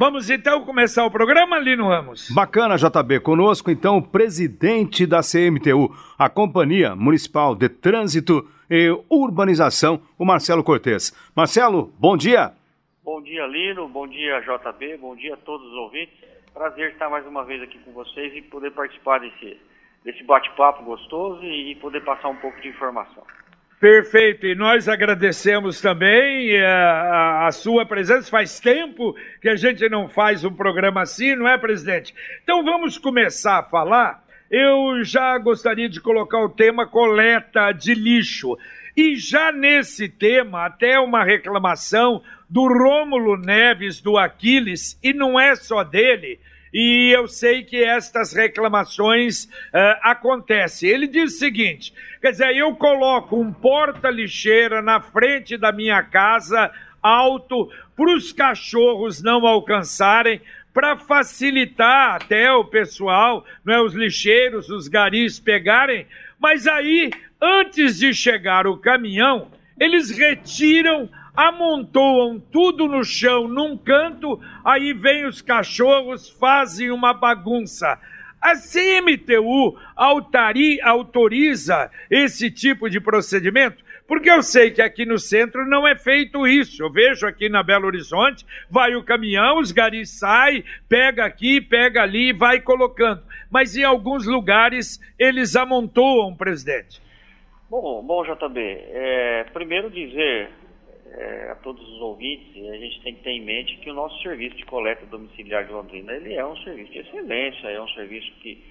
Vamos então começar o programa, Lino Ramos. Bacana, JB. Conosco então o presidente da CMTU, a Companhia Municipal de Trânsito e Urbanização, o Marcelo Cortes. Marcelo, bom dia. Bom dia, Lino. Bom dia, JB. Bom dia a todos os ouvintes. Prazer estar mais uma vez aqui com vocês e poder participar desse, desse bate-papo gostoso e poder passar um pouco de informação. Perfeito, e nós agradecemos também a, eh, a, a, sua presença. Faz tempo que a gente não faz um programa assim, não é, presidente? Então vamos começar a falar. Eu já gostaria de colocar o tema coleta de lixo. E já nesse tema, até uma reclamação do Rômulo Neves do Aquiles, e não é só dele, e eu sei que estas reclamações uh, acontecem. Ele diz o seguinte: quer dizer, eu coloco um porta-lixeira na frente da minha casa, alto, para os cachorros não alcançarem, para facilitar até o pessoal, não é, os lixeiros, os garis pegarem, mas aí, antes de chegar o caminhão, eles retiram amontoam tudo no chão num canto, aí vem os cachorros, fazem uma bagunça. A CMTU altari, autoriza esse tipo de procedimento? Porque eu sei que aqui no centro não é feito isso. Eu vejo aqui na Belo Horizonte, vai o caminhão, os garis saem, pega aqui, pega ali vai colocando. Mas em alguns lugares eles amontoam, presidente. Bom, bom JB, é, primeiro dizer é, a todos os ouvintes, a gente tem que ter em mente que o nosso serviço de coleta domiciliar de Londrina, ele é um serviço de excelência, é um serviço que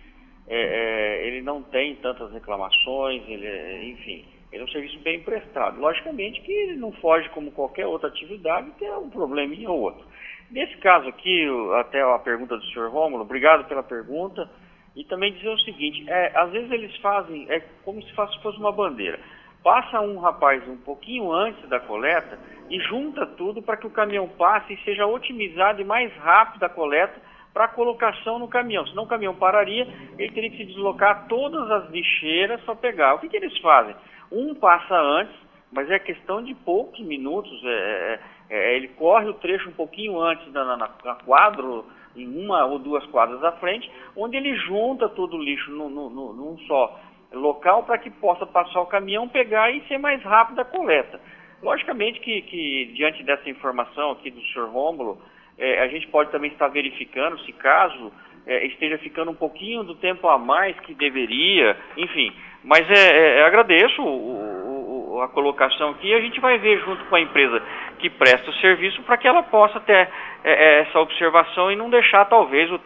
é, é, ele não tem tantas reclamações, ele, é, enfim, ele é um serviço bem prestado. Logicamente que ele não foge como qualquer outra atividade, tem um probleminha ou outro. Nesse caso aqui, até a pergunta do senhor Rômulo, obrigado pela pergunta, e também dizer o seguinte, é, às vezes eles fazem, é como se fosse uma bandeira passa um rapaz um pouquinho antes da coleta e junta tudo para que o caminhão passe e seja otimizado e mais rápido a coleta para colocação no caminhão. Senão o caminhão pararia, ele teria que se deslocar todas as lixeiras para pegar. O que, que eles fazem? Um passa antes, mas é questão de poucos minutos. É, é, é, ele corre o trecho um pouquinho antes na, na, na quadro, em uma ou duas quadras à frente, onde ele junta todo o lixo no, no, no, num só local para que possa passar o caminhão, pegar e ser mais rápido a coleta. Logicamente que, que diante dessa informação aqui do senhor Rômulo, é, a gente pode também estar verificando se caso é, esteja ficando um pouquinho do tempo a mais que deveria, enfim. Mas é, é agradeço o, o, a colocação aqui e a gente vai ver junto com a empresa que presta o serviço para que ela possa ter é, é, essa observação e não deixar talvez o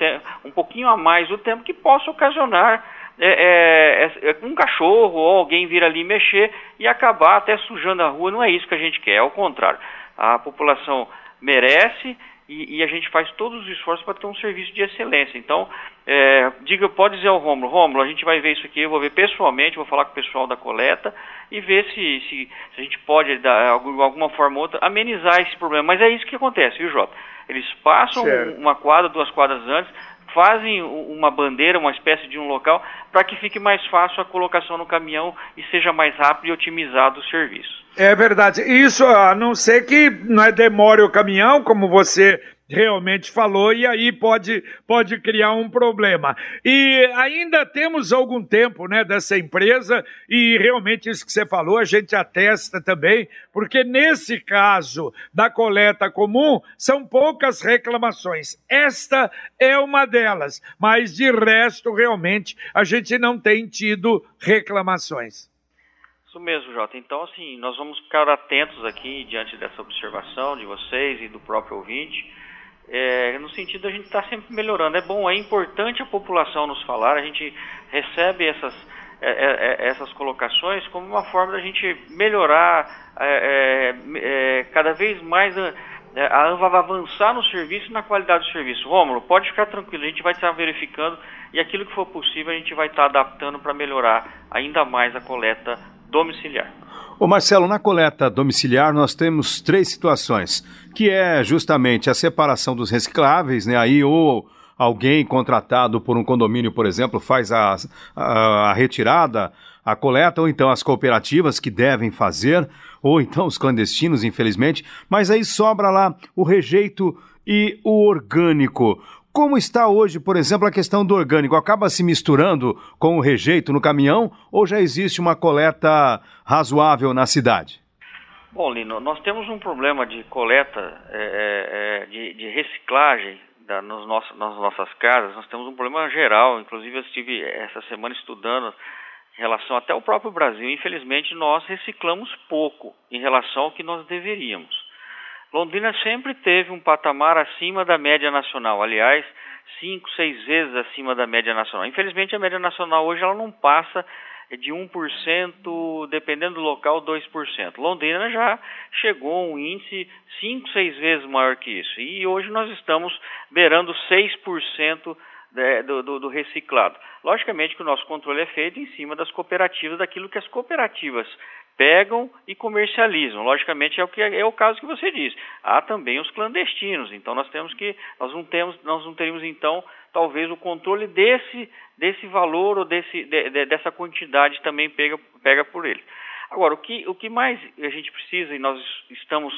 um pouquinho a mais o tempo que possa ocasionar é, é, é, um cachorro ou alguém vir ali mexer e acabar até sujando a rua. Não é isso que a gente quer, é o contrário. A população merece e, e a gente faz todos os esforços para ter um serviço de excelência. Então, é, diga, pode dizer ao Rômulo, Rômulo, a gente vai ver isso aqui, eu vou ver pessoalmente, vou falar com o pessoal da coleta e ver se, se, se a gente pode, de alguma forma ou outra, amenizar esse problema. Mas é isso que acontece, viu, Jota? Eles passam certo. uma quadra, duas quadras antes, fazem uma bandeira, uma espécie de um local, para que fique mais fácil a colocação no caminhão e seja mais rápido e otimizado o serviço. É verdade. Isso, a não ser que não é, demore o caminhão, como você realmente falou, e aí pode, pode criar um problema. E ainda temos algum tempo né, dessa empresa, e realmente isso que você falou, a gente atesta também, porque nesse caso da coleta comum, são poucas reclamações. Esta é uma delas, mas de resto, realmente, a gente não tem tido reclamações. Isso mesmo, Jota. Então, assim, nós vamos ficar atentos aqui diante dessa observação de vocês e do próprio ouvinte é, no sentido a gente estar tá sempre melhorando. É bom, é importante a população nos falar, a gente recebe essas, é, é, é essas colocações como uma forma da gente melhorar é, é, cada vez mais a, a avançar no serviço e na qualidade do serviço. Rômulo, pode ficar tranquilo, a gente vai estar verificando e aquilo que for possível a gente vai estar adaptando para melhorar ainda mais a coleta domiciliar. Ô Marcelo, na coleta domiciliar nós temos três situações, que é justamente a separação dos recicláveis, né? Aí ou alguém contratado por um condomínio, por exemplo, faz a, a, a retirada, a coleta, ou então as cooperativas que devem fazer, ou então os clandestinos, infelizmente, mas aí sobra lá o rejeito e o orgânico. Como está hoje, por exemplo, a questão do orgânico? Acaba se misturando com o rejeito no caminhão ou já existe uma coleta razoável na cidade? Bom, Lino, nós temos um problema de coleta, é, é, é de, de, reciclagem da, nos nossos, nas nossas casas. Nós temos um problema geral. Inclusive, eu estive essa semana estudando em relação até ao próprio Brasil. Infelizmente, nós reciclamos pouco em relação ao que nós deveríamos. Londrina sempre teve um patamar acima da média nacional, aliás, cinco, seis vezes acima da média nacional. Infelizmente, a média nacional hoje ela não passa de 1%, dependendo do local, 2%. Londrina já chegou a um índice 5, 6 vezes maior que isso. E hoje nós estamos beirando 6% né, do, do, do, reciclado. Logicamente que o nosso controle é feito em cima das cooperativas, daquilo que as cooperativas pegam e comercializam. Logicamente é o que é o caso que você diz. Há também os clandestinos. Então nós temos que nós não temos nós não teríamos então talvez o controle desse desse valor ou desse de, de, dessa quantidade também pega pega por ele. Agora o que o que mais a gente precisa e nós estamos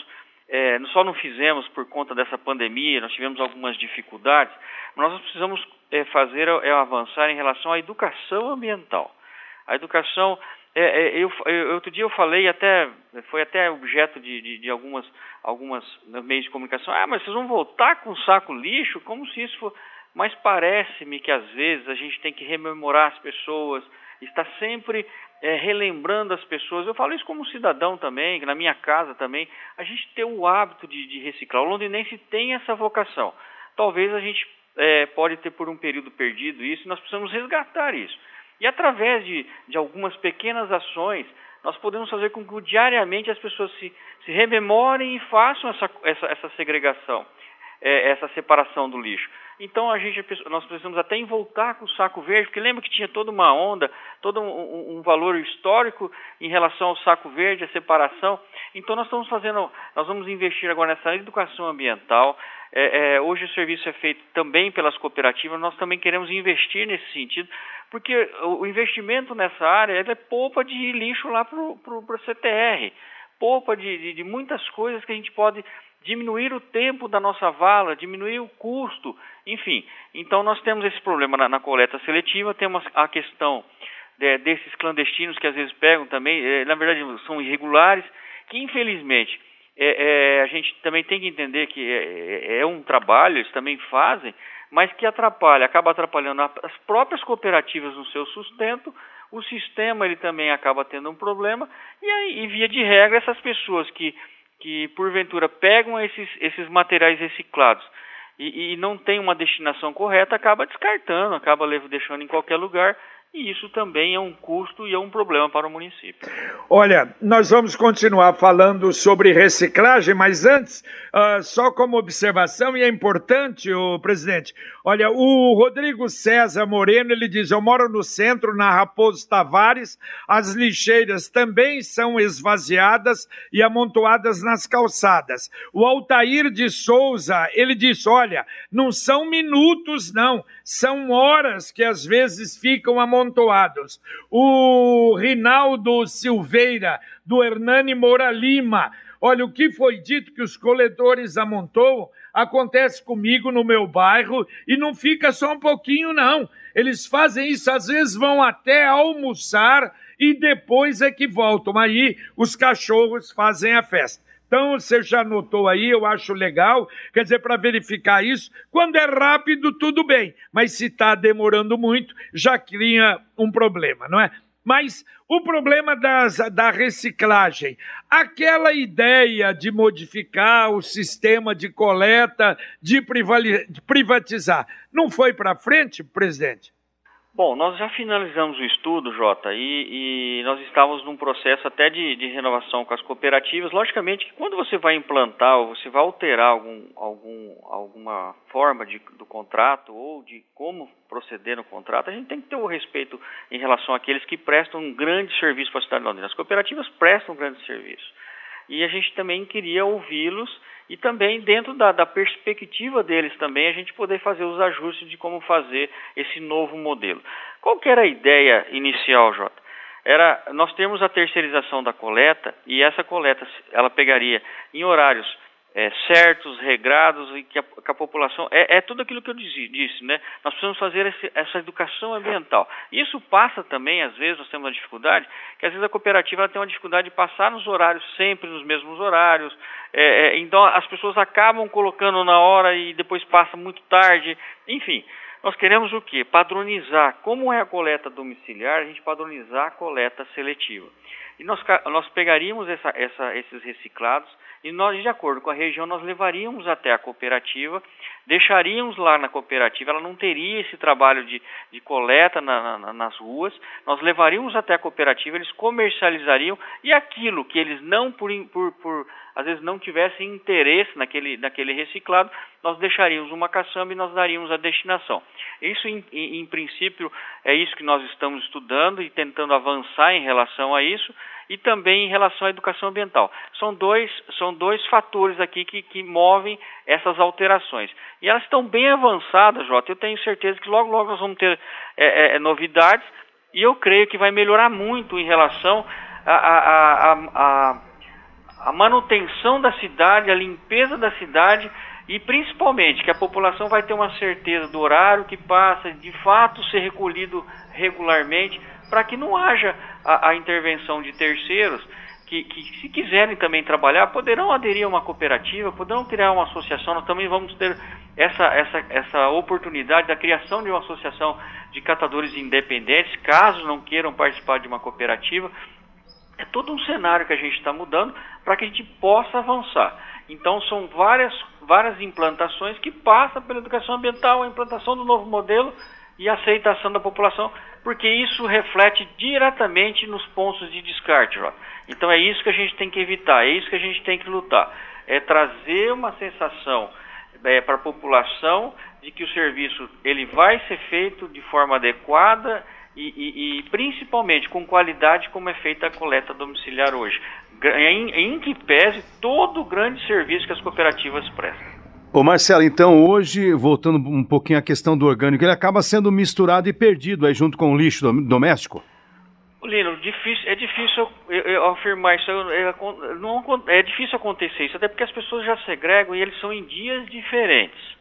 é, só não fizemos por conta dessa pandemia, nós tivemos algumas dificuldades, mas nós precisamos é, fazer é avançar em relação à educação ambiental. A educação é, é, eu, eu, outro dia eu falei até foi até objeto de, de, de, algumas algumas meios de comunicação. Ah, mas vocês vão voltar com saco lixo? Como se isso for. Mas parece-me que às vezes a gente tem que rememorar as pessoas, está sempre é, relembrando as pessoas. Eu falo isso como cidadão também, na minha casa também. A gente tem o hábito de, de reciclar. O londinense tem essa vocação. Talvez a gente é, pode ter por um período perdido isso. Nós precisamos resgatar isso. E através de, de algumas pequenas ações, nós podemos fazer com que diariamente as pessoas se, se rememorem e façam essa, essa, essa segregação, é, essa separação do lixo. Então a gente, nós precisamos até voltar com o saco verde, porque lembra que tinha toda uma onda, todo um, um, valor histórico em relação ao saco verde, a separação. Então nós estamos fazendo, nós vamos investir agora nessa educação ambiental. É, é, hoje o serviço é feito também pelas cooperativas, nós também queremos investir nesse sentido, porque o investimento nessa área é poupa de lixo lá para o CTR, poupa de, de, de muitas coisas que a gente pode diminuir o tempo da nossa vala, diminuir o custo, enfim. Então nós temos esse problema na, na coleta seletiva, temos a questão de, desses clandestinos que às vezes pegam também, é, na verdade são irregulares, que infelizmente é, é, a gente também tem que entender que é, é, é um trabalho, eles também fazem, mas que atrapalha, acaba atrapalhando as próprias cooperativas no seu sustento, o sistema ele também acaba tendo um problema, e aí, e via de regra, essas pessoas que que porventura pegam esses, esses materiais reciclados e, e não tem uma destinação correta, acaba descartando, acaba deixando em qualquer lugar e isso também é um custo e é um problema para o município. Olha, nós vamos continuar falando sobre reciclagem, mas antes, uh, só como observação, e é importante, o presidente, olha, o Rodrigo César Moreno, ele diz, eu moro no centro, na Raposo Tavares, as lixeiras também são esvaziadas e amontoadas nas calçadas. O Altair de Souza, ele diz, olha, não são minutos não, são horas que às vezes ficam amontoados. O Rinaldo Silveira, do Hernani Moura Lima, olha, o que foi dito que os coletores amontoam, acontece comigo no meu bairro e não fica só um pouquinho, não. Eles fazem isso, às vezes vão até almoçar e depois é que voltam. Aí os cachorros fazem a festa. Então, você já notou aí, eu acho legal, quer dizer, para verificar isso, quando é rápido, tudo bem, mas se está demorando muito, já cria um problema, não é? Mas o problema das, da reciclagem, aquela ideia de modificar o sistema de coleta, de privatizar, não foi para frente, presidente? Bom, nós já finalizamos o estudo, Jota, e, e nós estávamos num processo até de, de, renovação com as cooperativas. Logicamente quando você vai implantar ou você vai alterar algum, algum, alguma forma de, do contrato ou de como proceder no contrato, a gente tem que ter o respeito em relação àqueles que prestam um grande serviço para a cidade de Londrina. As cooperativas prestam um grande serviço. E a gente também queria ouvi-los e também dentro da, da, perspectiva deles também a gente poder fazer os ajustes de como fazer esse novo modelo. Qual que era a ideia inicial, Jota? Era nós temos a terceirização da coleta e essa coleta ela pegaria em horários é, certos, regrados e que a, que a população é, é, tudo aquilo que eu disse, disse, né? Nós precisamos fazer esse, essa educação ambiental. Isso passa também, às vezes, nós temos uma dificuldade, que às vezes a cooperativa tem uma dificuldade de passar nos horários sempre nos mesmos horários. É, é, então as pessoas acabam colocando na hora e depois passa muito tarde. Enfim, nós queremos o quê? Padronizar. Como é a coleta domiciliar, a gente padronizar a coleta seletiva. E nós, nós pegaríamos essa, essa, esses reciclados e nós, de acordo com a região, nós levaríamos até a cooperativa, deixaríamos lá na cooperativa, ela não teria esse trabalho de, de coleta na, na, nas ruas, nós levaríamos até a cooperativa, eles comercializariam e aquilo que eles não, por, por, por às vezes não tivessem interesse naquele, naquele reciclado, nós deixaríamos uma caçamba e nós daríamos a destinação. Isso, em, em, em princípio, é isso que nós estamos estudando e tentando avançar em relação a isso e também em relação à educação ambiental. São dois, são dois fatores aqui que, que movem essas alterações. E elas estão bem avançadas, Jota. Eu tenho certeza que logo, logo nós vamos ter é, é, novidades e eu creio que vai melhorar muito em relação à a, a, a, a, manutenção da cidade, a limpeza da cidade e principalmente que a população vai ter uma certeza do horário que passa, de fato ser recolhido regularmente, para que não haja a, a intervenção de terceiros que, que, se quiserem também trabalhar, poderão aderir a uma cooperativa, poderão criar uma associação. Nós também vamos ter essa, essa, essa oportunidade da criação de uma associação de catadores independentes, caso não queiram participar de uma cooperativa. É todo um cenário que a gente está mudando para que a gente possa avançar. Então, são várias, várias implantações que passam pela educação ambiental, a implantação do novo modelo e a aceitação da população, porque isso reflete diretamente nos pontos de descarte. Ó. Então, é isso que a gente tem que evitar, é isso que a gente tem que lutar. É trazer uma sensação é, para a população de que o serviço ele vai ser feito de forma adequada e, e, e, principalmente com qualidade como é feita a coleta domiciliar hoje, em, em que pese todo o grande serviço que as cooperativas prestam. Ô Marcelo, então hoje, voltando um pouquinho à questão do orgânico, ele acaba sendo misturado e perdido aí junto com o lixo doméstico? Lino, difícil, é difícil eu, eu afirmar isso, eu, não, é difícil acontecer isso, até porque as pessoas já segregam e eles são em dias diferentes.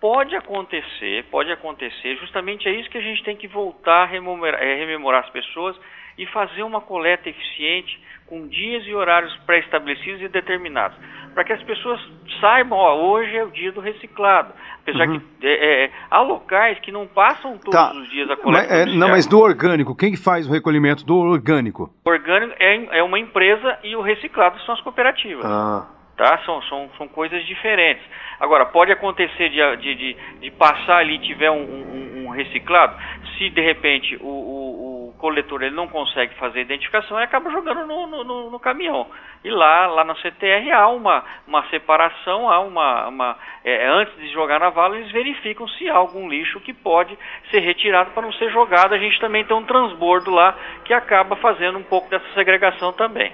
Pode acontecer, pode acontecer, justamente é isso que a gente tem que voltar a rememorar, é, rememorar as pessoas e fazer uma coleta eficiente com dias e horários pré-estabelecidos e determinados, para que as pessoas saibam, ó, hoje é o dia do reciclado. Apesar uhum. que é, é, há locais que não passam todos tá. os dias a coleta. Mas, é, não, mas do orgânico, quem que faz o recolhimento do orgânico? O orgânico é, é uma empresa e o reciclado são as cooperativas. Ah tá? São, são, são coisas diferentes. Agora, pode acontecer de, de, de, de passar ali e tiver um, um, um, reciclado, se de repente o, o, o, coletor ele não consegue fazer a identificação, ele acaba jogando no, no, no, caminhão. E lá, lá na CTR há uma, uma separação, há uma. uma é, antes de jogar na vala, eles verificam se há algum lixo que pode ser retirado para não ser jogado. A gente também tem um transbordo lá que acaba fazendo um pouco dessa segregação também.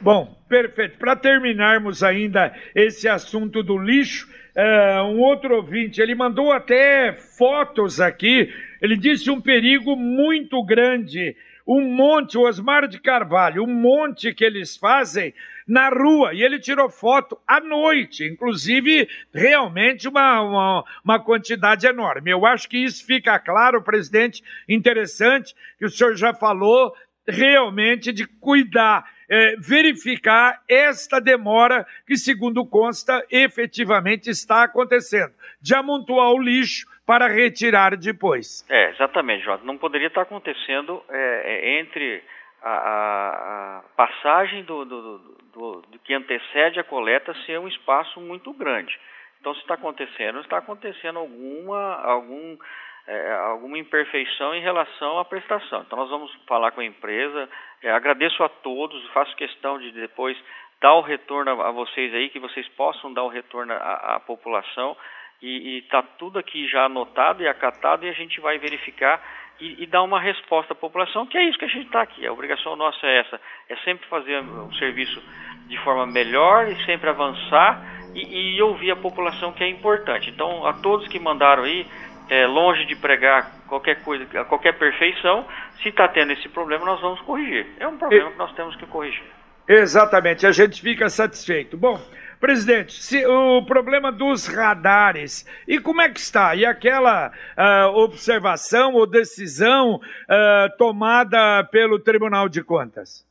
Bom, perfeito. Para terminarmos ainda esse assunto do lixo, uh, um outro ouvinte, ele mandou até fotos aqui. Ele disse um perigo muito grande. Um monte, o Osmar de Carvalho, um monte que eles fazem na rua. E ele tirou foto à noite, inclusive realmente uma, uma, uma, quantidade enorme. Eu acho que isso fica claro, presidente, interessante, que o senhor já falou realmente de cuidar é, verificar esta demora que, segundo consta, efetivamente está acontecendo, de amontoar o lixo para retirar depois. É, exatamente, Jota. Não poderia estar acontecendo é, é entre a, a, passagem do, do, do, do, que antecede a coleta ser um espaço muito grande. Então, se está acontecendo, está acontecendo alguma, algum é, alguma imperfeição em relação à prestação. Então, nós vamos falar com a empresa. É, agradeço a todos, faço questão de depois dar o retorno a, vocês aí, que vocês possam dar o retorno à, à população. E está tudo aqui já anotado e acatado, e a gente vai verificar e, e, dar uma resposta à população, que é isso que a gente está aqui. A obrigação nossa é essa: é sempre fazer o serviço de forma melhor e sempre avançar e, e ouvir a população, que é importante. Então, a todos que mandaram aí, é, longe de pregar qualquer coisa, qualquer perfeição, se está tendo esse problema, nós vamos corrigir. É um problema que nós temos que corrigir. Exatamente, a gente fica satisfeito. Bom, Presidente, se, o problema dos radares, e como é que está? E aquela uh, observação ou decisão uh, tomada pelo Tribunal de Contas?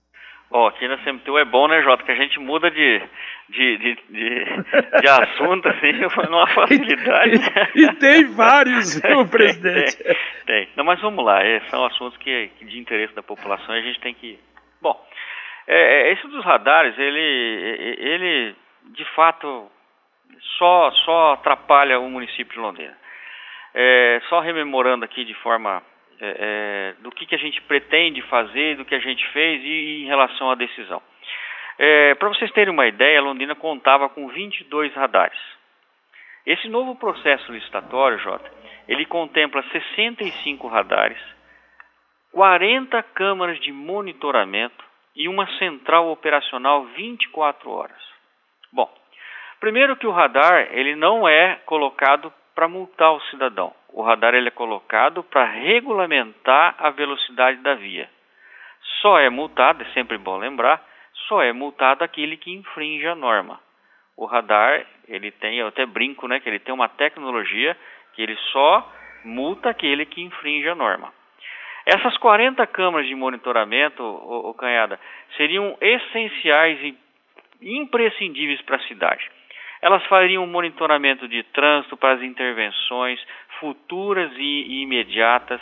Bom, aqui na CMTU é bom, né, Jota, que a gente muda de, de, de, de, de assunto, assim, numa facilidade. e, e, tem vários, viu, presidente? tem, tem. Não, mas vamos lá, é, são assuntos que, que de interesse da população e a gente tem que... Bom, é, é esse dos radares, ele, ele, de fato, só, só atrapalha o município de Londrina. É, só rememorando aqui de forma é, é, do que, que a gente pretende fazer, do que a gente fez e, e em relação à decisão. É, Para vocês terem uma ideia, Londrina contava com 22 radares. Esse novo processo licitatório, Jota, ele contempla 65 radares, 40 câmaras de monitoramento e uma central operacional 24 horas. Bom, primeiro que o radar ele não é colocado para multar o cidadão. O radar ele é colocado para regulamentar a velocidade da via. Só é multado, é sempre bom lembrar, só é multado aquele que infringe a norma. O radar, ele tem, eu até brinco, né, que ele tem uma tecnologia que ele só multa aquele que infringe a norma. Essas 40 câmaras de monitoramento, o, Canhada, seriam essenciais e imprescindíveis para a cidade. Elas fariam monitoramento de trânsito para as intervenções futuras e, e imediatas.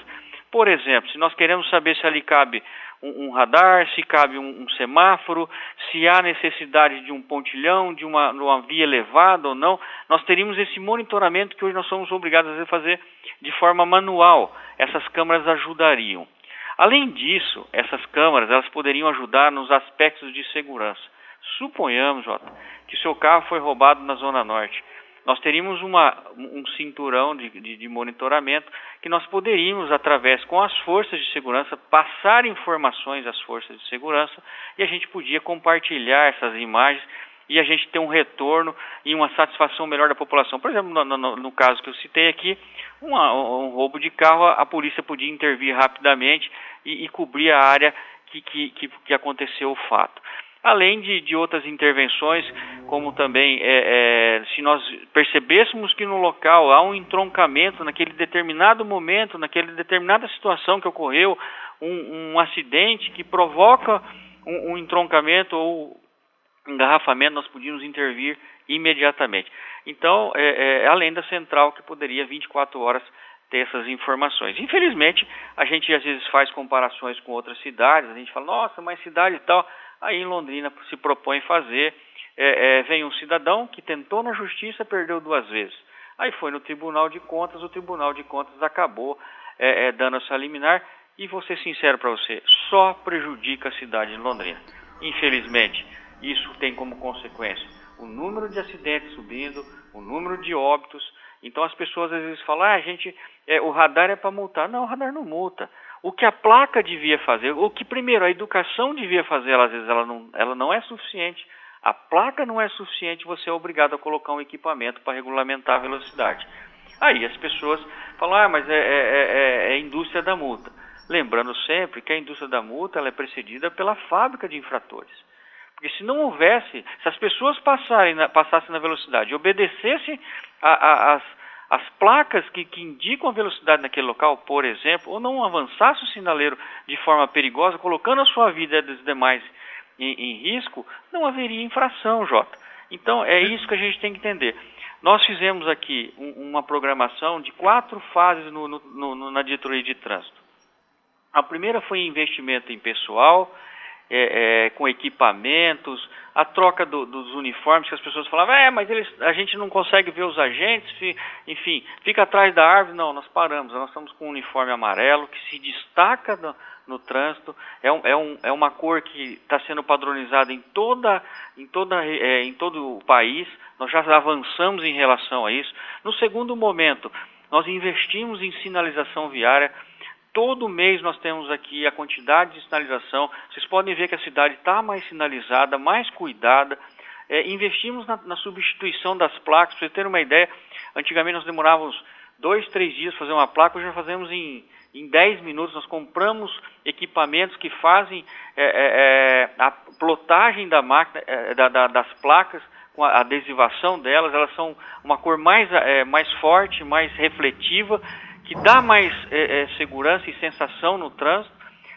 Por exemplo, se nós queremos saber se ali cabe um, um radar, se cabe um, um, semáforo, se há necessidade de um pontilhão, de uma, uma via elevada ou não, nós teríamos esse monitoramento que hoje nós somos obrigados a fazer de forma manual. Essas câmeras ajudariam. Além disso, essas câmeras elas poderiam ajudar nos aspectos de segurança. Suponhamos, Jota, que seu carro foi roubado na Zona Norte. Nós teríamos uma, um cinturão de, de, de, monitoramento que nós poderíamos, através com as forças de segurança, passar informações às forças de segurança e a gente podia compartilhar essas imagens e a gente ter um retorno e uma satisfação melhor da população. Por exemplo, no, no, no caso que eu citei aqui, uma, um roubo de carro, a polícia podia intervir rapidamente e, e cobrir a área que, que, que, que aconteceu o fato além de, de outras intervenções, como também é, é, se nós percebêssemos que no local há um entroncamento naquele determinado momento, naquela determinada situação que ocorreu, um, um acidente que provoca um, um entroncamento ou engarrafamento, nós podíamos intervir imediatamente. Então, é, é, além da central que poderia 24 horas ter essas informações. Infelizmente, a gente às vezes faz comparações com outras cidades, a gente fala, nossa, mas cidade e tal. Aí em Londrina se propõe fazer, é, é, vem um cidadão que tentou na justiça, perdeu duas vezes. Aí foi no Tribunal de Contas, o Tribunal de Contas acabou é, é dando essa liminar e vou ser sincero para você, só prejudica a cidade de Londrina. Infelizmente, isso tem como consequência o número de acidentes subindo, o número de óbitos. Então as pessoas às vezes falam, ah, gente, é, o radar é para multar. Não, o radar não multa o que a placa devia fazer, o que primeiro a educação devia fazer, ela, às vezes ela não, ela não é suficiente. A placa não é suficiente, você é obrigado a colocar um equipamento para regulamentar a velocidade. Aí as pessoas falam, ah, mas é, é, é, é a indústria da multa. Lembrando sempre que a indústria da multa ela é precedida pela fábrica de infratores. Porque se não houvesse, se as pessoas passarem na, passassem na velocidade obedecessem às as placas que, que, indicam a velocidade naquele local, por exemplo, ou não avançasse o sinaleiro de forma perigosa, colocando a sua vida dos demais em, em risco, não haveria infração, Jota. Então é isso que a gente tem que entender. Nós fizemos aqui um, uma programação de quatro fases no, no, no, na diretoria de trânsito. A primeira foi investimento em pessoal, é, é, com equipamentos, a troca do, dos uniformes, que as pessoas falavam, é, mas eles, a gente não consegue ver os agentes, enfim, fica atrás da árvore. Não, nós paramos, nós estamos com um uniforme amarelo que se destaca no, no trânsito, é, um, é, um, é uma cor que está sendo padronizada em, toda, em, toda, é, em todo o país, nós já avançamos em relação a isso. No segundo momento, nós investimos em sinalização viária, Todo mês nós temos aqui a quantidade de sinalização. Vocês podem ver que a cidade está mais sinalizada, mais cuidada. É, investimos na, na, substituição das placas. Para vocês terem uma ideia, antigamente nós demorávamos dois, três dias fazer uma placa, hoje já fazemos em, em 10 minutos. Nós compramos equipamentos que fazem é, é, é a plotagem da máquina, é, da, da, das placas com a adesivação delas, elas são uma cor mais, é, mais forte, mais refletiva, que dá mais é, é, segurança e sensação no trânsito.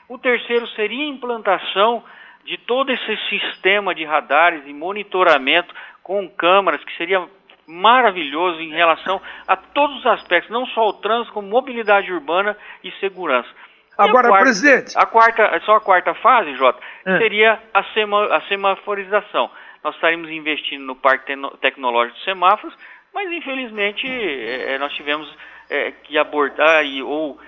O terceiro seria a implantação de todo esse sistema de radares e monitoramento com câmeras, que seria maravilhoso em relação a todos os aspectos, não só o trânsito, como mobilidade urbana e segurança. Agora, quarta, presidente. A quarta, só a quarta fase, Jota, é. seria a, sema, a semaforização. Nós estaríamos investindo no parque tecnológico de semáforos, mas infelizmente é, nós tivemos é, que abordar e, ou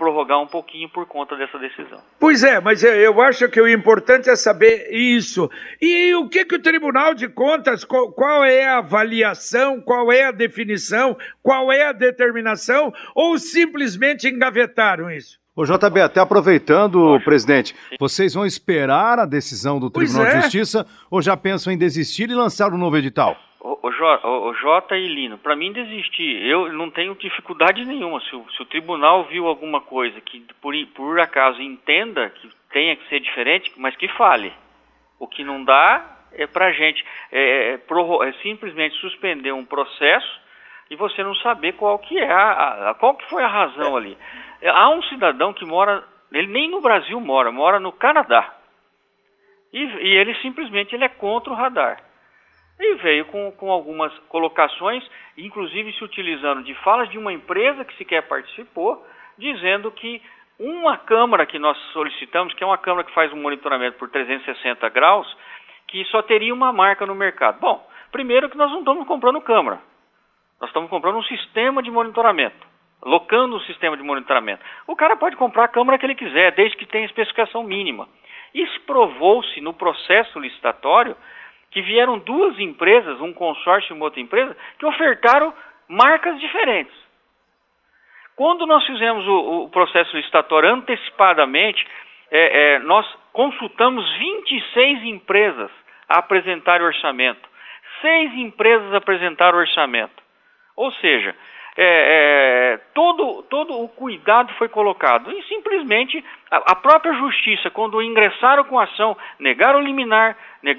prorrogar um pouquinho por conta dessa decisão. Pois é, mas eu acho que o importante é saber isso. E o que, que o Tribunal de Contas, qual, qual, é a avaliação, qual é a definição, qual é a determinação, ou simplesmente engavetaram isso? Ô JB, até aproveitando, presidente, vocês vão esperar a decisão do Tribunal é. de Justiça ou já pensam em desistir e lançar um novo edital? Jota, e Lino, para mim desistir, eu não tenho dificuldade nenhuma. Se o, se o tribunal viu alguma coisa que por, por acaso entenda que tenha que ser diferente, mas que fale. O que não dá é para gente é, é, é, simplesmente suspender um processo e você não saber qual que é a, a qual que foi a razão ali. Há um cidadão que mora, ele nem no Brasil mora, mora no Canadá. E, e ele simplesmente ele é contra o radar e veio com, com algumas colocações, inclusive se utilizando de falas de uma empresa que sequer participou, dizendo que uma câmara que nós solicitamos, que é uma câmara que faz um monitoramento por 360 graus, que só teria uma marca no mercado. Bom, primeiro que nós não estamos comprando câmara, nós estamos comprando um sistema de monitoramento, locando um sistema de monitoramento. O cara pode comprar a câmara que ele quiser, desde que tenha especificação mínima. Isso provou-se no processo licitatório que vieram duas empresas, um consórcio e uma outra empresa, que ofertaram marcas diferentes. Quando nós fizemos o, o processo licitatório antecipadamente, é, é, nós consultamos 26 empresas a apresentar orçamento. Seis empresas apresentaram orçamento. Ou seja, é, é, todo, todo o cuidado foi colocado. E simplesmente a, a, própria justiça, quando ingressaram com a ação, negaram liminar,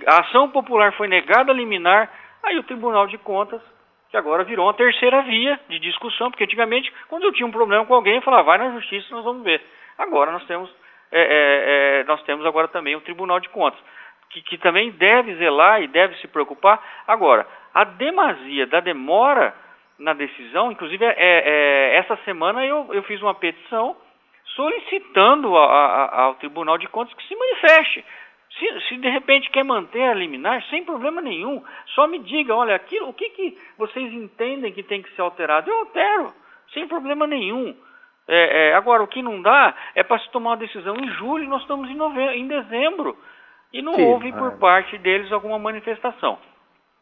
a ação popular foi negada a liminar, aí o Tribunal de Contas, que agora virou uma terceira via de discussão, porque antigamente, quando eu tinha um problema com alguém, eu falava, vai na justiça, nós vamos ver. Agora nós temos, é, é, é nós temos agora também o Tribunal de Contas. Que, que também deve zelar e deve se preocupar. Agora, a demasia da demora na decisão, inclusive é, é, essa semana eu, eu fiz uma petição solicitando a, a, ao Tribunal de Contas que se manifeste. Se, se, de repente quer manter a liminar, sem problema nenhum, só me diga, olha, aquilo, o que, que vocês entendem que tem que ser alterado? Eu altero, sem problema nenhum. É, é, agora, o que não dá é para se tomar uma decisão em julho, nós estamos em, novembro, em dezembro, e não Sim, houve por parte deles alguma manifestação.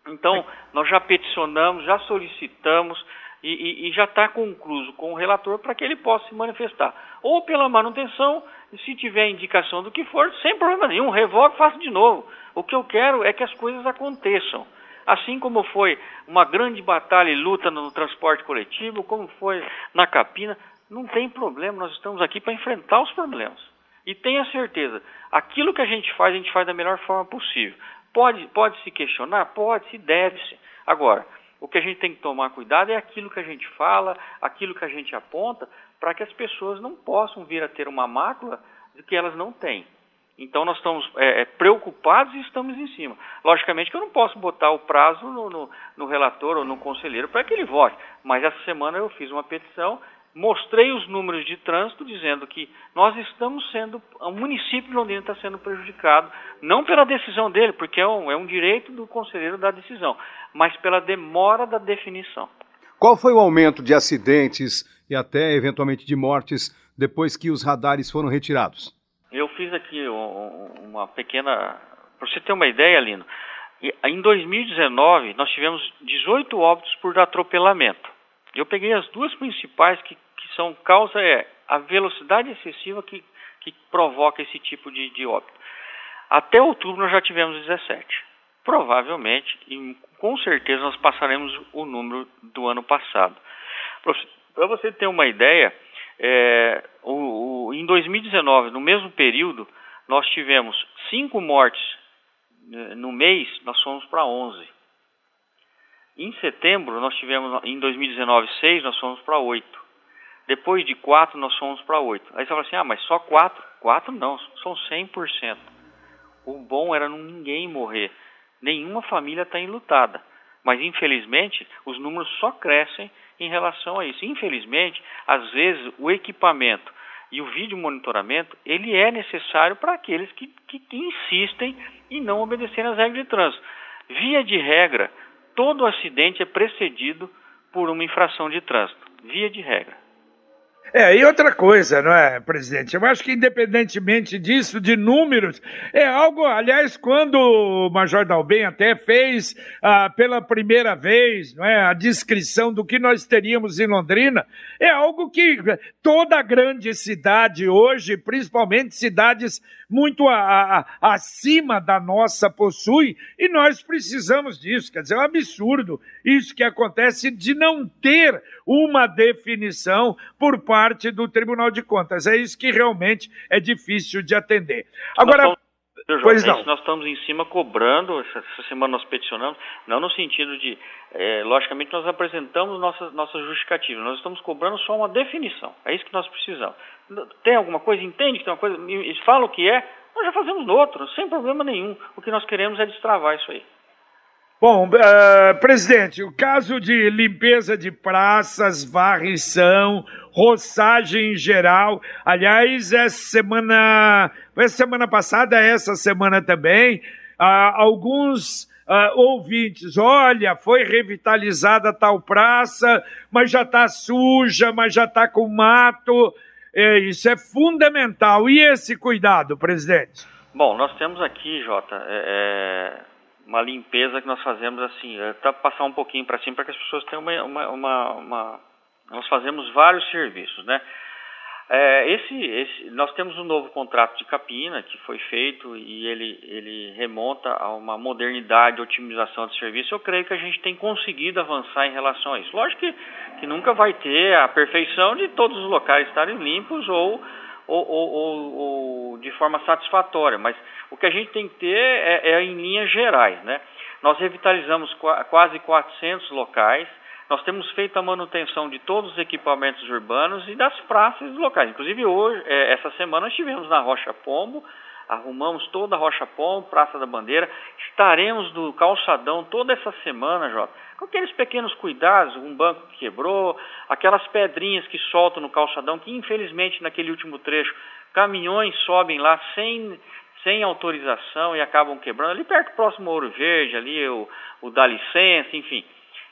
Então, nós já peticionamos, já solicitamos e, e, e já está concluso com o relator para que ele possa se manifestar. Ou pela manutenção, se tiver indicação do que for, sem problema nenhum, revogue faça de novo. O que eu quero é que as coisas aconteçam. Assim como foi uma grande batalha e luta no transporte coletivo, como foi na Capina, não tem problema, nós estamos aqui para enfrentar os problemas. E tenha certeza, aquilo que a gente faz, a gente faz da melhor forma possível. Pode, pode se questionar? Pode, se deve-se. Agora, o que a gente tem que tomar cuidado é aquilo que a gente fala, aquilo que a gente aponta, para que as pessoas não possam vir a ter uma mácula de que elas não têm. Então nós estamos é, é preocupados e estamos em cima. Logicamente que eu não posso botar o prazo no, no, no relator ou no conselheiro para que ele vote, mas essa semana eu fiz uma petição mostrei os números de trânsito dizendo que nós estamos sendo, o município de Londrina está sendo prejudicado, não pela decisão dele, porque é um, é um direito do conselheiro da decisão, mas pela demora da definição. Qual foi o aumento de acidentes e até eventualmente de mortes depois que os radares foram retirados? Eu fiz aqui uma pequena. Para você ter uma ideia, Lino, em 2019 nós tivemos 18 óbitos por atropelamento. Eu peguei as duas principais que, que são causa é a velocidade excessiva que, que provoca esse tipo de, de óbito. Até outubro nós já tivemos 17. Provavelmente, e com certeza, nós passaremos o número do ano passado. Para você ter uma ideia, é, o, o, em 2019, no mesmo período, nós tivemos cinco mortes né, no mês, nós fomos para 11. Em setembro, nós tivemos, em 2019, 6, nós fomos para 8. Depois de 4, nós fomos para 8. Aí você fala assim, ah, mas só 4? 4 não, são 100%. O bom era ninguém morrer. Nenhuma família está enlutada. Mas, infelizmente, os números só crescem em relação a isso. Infelizmente, às vezes, o equipamento e o vídeo monitoramento, ele é necessário para aqueles que, que, que insistem em não obedecerem às regras de trânsito. Via de regra, todo acidente é precedido por uma infração de trânsito. Via de regra. É, e outra coisa, não é, presidente? Eu acho que, independentemente disso, de números, é algo, aliás, quando o Major Dalben até fez ah, pela primeira vez não é, a descrição do que nós teríamos em Londrina, é algo que toda grande cidade hoje, principalmente cidades muito a, a, acima da nossa, possui, e nós precisamos disso. Quer dizer, é um absurdo isso que acontece de não ter uma definição por parte do Tribunal de Contas. É isso que realmente é difícil de atender. Agora. Pois não. Nós estamos em cima cobrando, essa, essa, semana nós peticionamos, não no sentido de, é, logicamente nós apresentamos nossas, nossas justificativas, nós estamos cobrando só uma definição, é isso que nós precisamos. Tem alguma coisa, entende que tem uma coisa, eles falam o que é, nós já fazemos no outro, sem problema nenhum. O que nós queremos é destravar isso aí. Bom, uh, presidente, o caso de limpeza de praças, varrição, roçagem em geral, aliás, essa semana, foi semana passada, essa semana também, uh, alguns uh, ouvintes, olha, foi revitalizada tal praça, mas já está suja, mas já está com mato, é, isso é fundamental. E esse cuidado, presidente? Bom, nós temos aqui, Jota, é, é uma limpeza que nós fazemos assim, para passar um pouquinho para cima para que as pessoas tenham uma, uma, uma, uma, Nós fazemos vários serviços, né? É, esse, esse, nós temos um novo contrato de capina que foi feito e ele, ele remonta a uma modernidade, otimização de serviço. Eu creio que a gente tem conseguido avançar em relação a isso. Lógico que, que nunca vai ter a perfeição de todos os locais estarem limpos ou ou, ou, ou, ou, de forma satisfatória, mas o que a gente tem que ter é, é em linhas gerais. Né? Nós revitalizamos quase 400 locais, nós temos feito a manutenção de todos os equipamentos urbanos e das praças locais. Inclusive hoje, é, essa semana estivemos na Rocha Pombo, arrumamos toda a Rocha Pombo, Praça da Bandeira, estaremos no calçadão toda essa semana, Jota com aqueles pequenos cuidados, um banco que quebrou, aquelas pedrinhas que soltam no calçadão, que infelizmente naquele último trecho caminhões sobem lá sem, sem autorização e acabam quebrando, ali perto próximo ao Ouro Verde, ali o, o dá licença, enfim.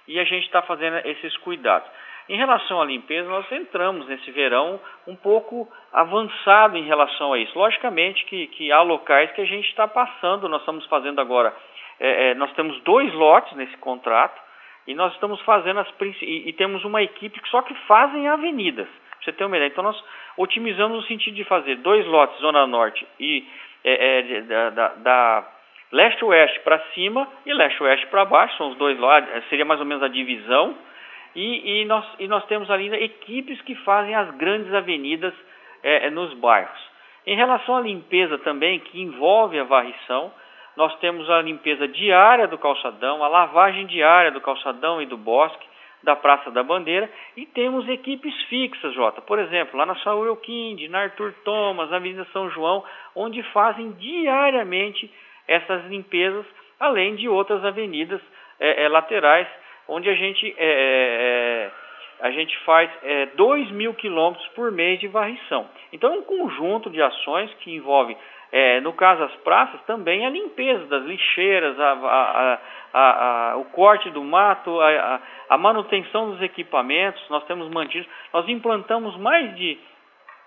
E a gente está fazendo esses cuidados. Em relação à limpeza, nós entramos nesse verão um pouco avançado em relação a isso. Logicamente que, que há locais que a gente está passando, nós estamos fazendo agora, é, é, nós temos dois lotes nesse contrato, e nós estamos fazendo as e, e temos uma equipe que só que fazem avenidas. Pra você ter uma ideia. Então nós otimizamos no sentido de fazer dois lotes, Zona Norte e é, é, da, da, da leste-oeste para cima e leste-oeste para baixo, são os dois lados, é, seria mais ou menos a divisão. E, e, nós, e nós temos ali equipes que fazem as grandes avenidas é, é, nos bairros. Em relação à limpeza também, que envolve a varrição, nós temos a limpeza diária do calçadão, a lavagem diária do calçadão e do bosque, da Praça da Bandeira, e temos equipes fixas, Jota. Por exemplo, lá na Saúl Elquinde, na Arthur Thomas, na Avenida São João, onde fazem diariamente essas limpezas, além de outras avenidas é, é, laterais, onde a gente, é, a gente faz 2 mil quilômetros por mês de varrição. Então, é um conjunto de ações que envolve é, no caso das praças, também a limpeza das lixeiras, a, a, a, o corte do mato, a, manutenção dos equipamentos. Nós temos mantido, nós implantamos mais de,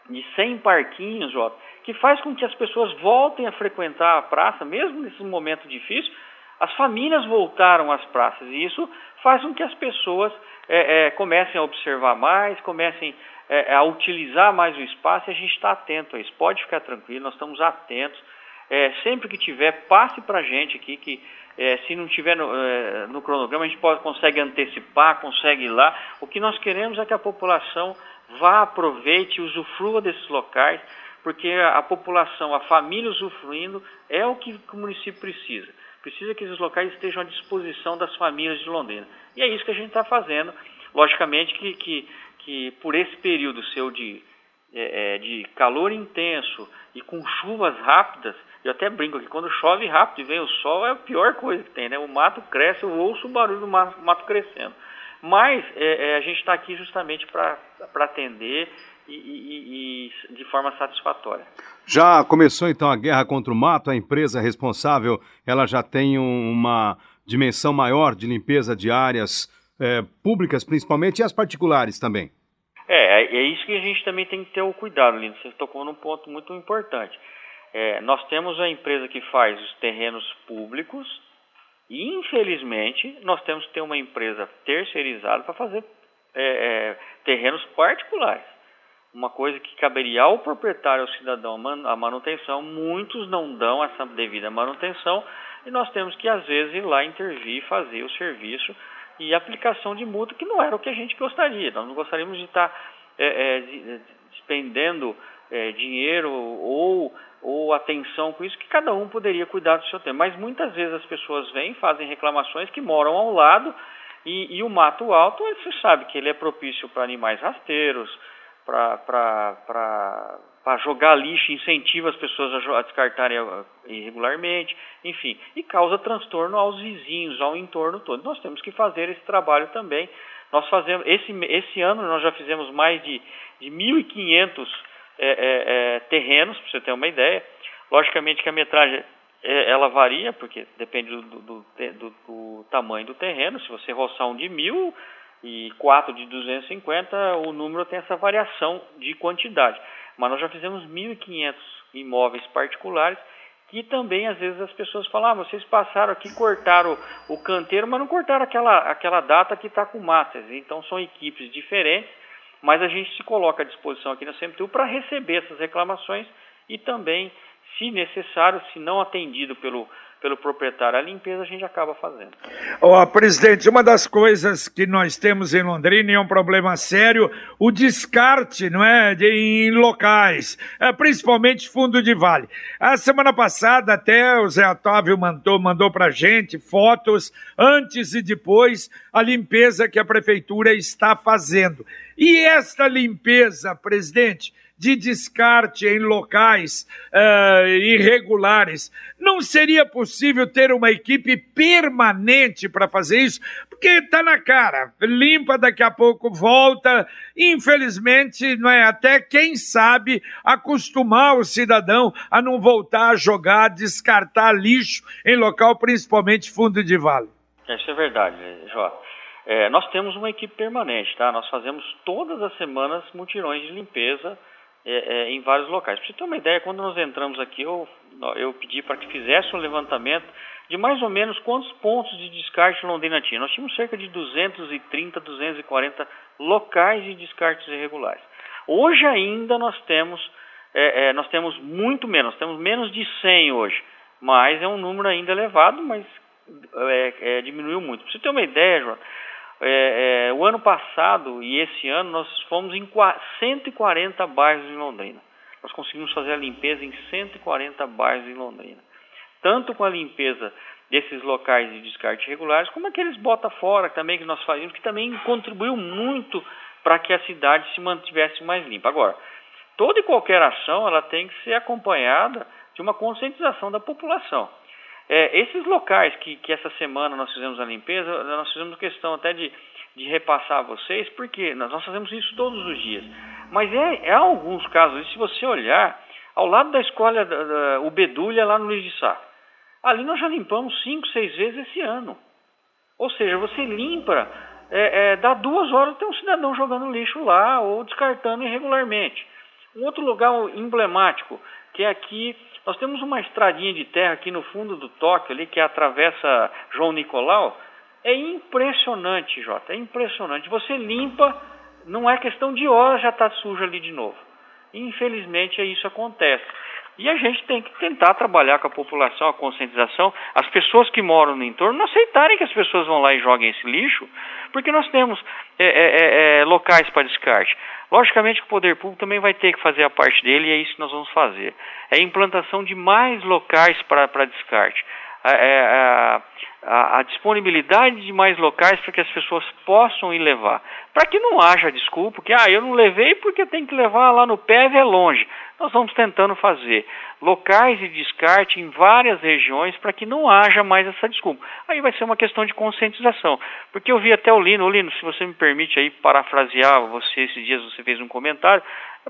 de 100 parquinhos, Jota, que faz com que as pessoas voltem a frequentar a praça, mesmo nesse momento difícil. As famílias voltaram às praças e isso faz com que as pessoas é, é, comecem a observar mais, comecem é, é, a utilizar mais o espaço e a gente está atento a isso. Pode ficar tranquilo, nós estamos atentos. É, sempre que tiver, passe para a gente aqui, que é, se não tiver no, no, cronograma, a gente pode, consegue antecipar, consegue ir lá. O que nós queremos é que a população vá, aproveite, usufrua desses locais, porque a população, a família usufruindo, é o que o município precisa. Precisa que esses locais estejam à disposição das famílias de Londrina. E é isso que a gente está fazendo. Logicamente que, que, que por esse período seu de, é, é, de calor intenso e com chuvas rápidas, eu até brinco que quando chove rápido e vem o sol é a pior coisa que tem, né? O mato cresce, eu ouço o barulho do mato, crescendo. Mas é, é, a gente está aqui justamente para atender e, e, e, de forma satisfatória. Já começou então a guerra contra o mato? A empresa responsável ela já tem uma dimensão maior de limpeza de áreas é, públicas, principalmente, e as particulares também. É, é isso que a gente também tem que ter o cuidado, Lindo. Você tocou num ponto muito importante. É, nós temos a empresa que faz os terrenos públicos e, infelizmente, nós temos que ter uma empresa terceirizada para fazer é, é, terrenos particulares. Uma coisa que caberia ao proprietário, ao cidadão, a manutenção, muitos não dão essa devida manutenção e nós temos que, às vezes, ir lá intervir, fazer o serviço e aplicação de multa, que não era o que a gente gostaria. Nós não gostaríamos de estar é, é, despendendo é, dinheiro ou, ou atenção com isso, que cada um poderia cuidar do seu tempo. Mas muitas vezes as pessoas vêm, fazem reclamações que moram ao lado e, e o mato alto, você sabe que ele é propício para animais rasteiros, para jogar lixo, incentiva as pessoas a, a descartarem irregularmente, enfim, e causa transtorno aos vizinhos, ao entorno todo. Nós temos que fazer esse trabalho também. Nós fazemos esse, esse ano nós já fizemos mais de, de 1.500 é, é, terrenos, para você ter uma ideia. Logicamente que a metragem é, ela varia, porque depende do, do, do, do, tamanho do terreno. Se você roçar um de mil, e 4 de 250, o número tem essa variação de quantidade. Mas nós já fizemos 1.500 imóveis particulares que também às vezes as pessoas falam, ah, vocês passaram aqui, cortaram o, canteiro, mas não cortaram aquela, aquela data que está com matas. Então são equipes diferentes, mas a gente se coloca à disposição aqui na CMTU para receber essas reclamações e também, se necessário, se não atendido pelo pelo proprietário. A limpeza a gente acaba fazendo. Ó, oh, presidente, uma das coisas que nós temos em Londrina e é um problema sério, o descarte, não é, de, em locais, é, principalmente fundo de vale. A semana passada até o Zé Otávio mandou, mandou pra gente fotos antes e depois a limpeza que a prefeitura está fazendo. E esta limpeza, presidente, de descarte em locais uh, irregulares. Não seria possível ter uma equipe permanente para fazer isso? Porque está na cara, limpa, daqui a pouco volta. Infelizmente, não é até quem sabe acostumar o cidadão a não voltar a jogar, descartar lixo em local, principalmente fundo de vale. Isso é verdade, Jota. É, nós temos uma equipe permanente, tá? Nós fazemos todas as semanas mutirões de limpeza é, é, em vários locais. Para você ter uma ideia, quando nós entramos aqui, eu, eu pedi para que fizesse um levantamento de mais ou menos quantos pontos de descarte Londrina tinha. Nós tínhamos cerca de 230, 240 locais de descartes irregulares. Hoje ainda nós temos, é, é, nós temos muito menos, temos menos de 100 hoje, mas é um número ainda elevado, mas é, é, diminuiu muito. Para você ter uma ideia, João, é, é, o ano passado e esse ano nós fomos em 140 bairros em Londrina. Nós conseguimos fazer a limpeza em 140 bairros em Londrina. Tanto com a limpeza desses locais de descarte regulares, como aqueles bota fora também que nós fazíamos, que também contribuiu muito para que a cidade se mantivesse mais limpa. Agora, toda e qualquer ação ela tem que ser acompanhada de uma conscientização da população. É, esses locais que, que essa semana nós fizemos a limpeza, nós fizemos questão até de, de repassar a vocês, porque nós, nós fazemos isso todos os dias. Mas é, é alguns casos, se você olhar, ao lado da escola, da, da, lá no Luiz de Sá, ali nós já limpamos cinco, seis vezes esse ano. Ou seja, você limpa, é, é, dá duas horas tem um cidadão jogando lixo lá ou descartando irregularmente. Um outro lugar emblemático, que é aqui nós temos uma estradinha de terra aqui no fundo do Tóquio, ali, que atravessa João Nicolau. É impressionante, Jota, é impressionante. Você limpa, não é questão de horas, já está sujo ali de novo. Infelizmente, isso acontece. E a gente tem que tentar trabalhar com a população, a conscientização, as pessoas que moram no entorno não aceitarem que as pessoas vão lá e joguem esse lixo, porque nós temos é, é, é, é locais para descarte. Logicamente o poder público também vai ter que fazer a parte dele e é isso que nós vamos fazer. É a implantação de mais locais para descarte. a, é, a, a, disponibilidade de mais locais para que as pessoas possam ir levar. Para que não haja desculpa que, ah, eu não levei porque tem que levar lá no PEV é longe. Nós vamos tentando fazer locais de descarte em várias regiões para que não haja mais essa desculpa. Aí vai ser uma questão de conscientização. Porque eu vi até o Lino, o Lino, se você me permite aí parafrasear você, esses dias você fez um comentário,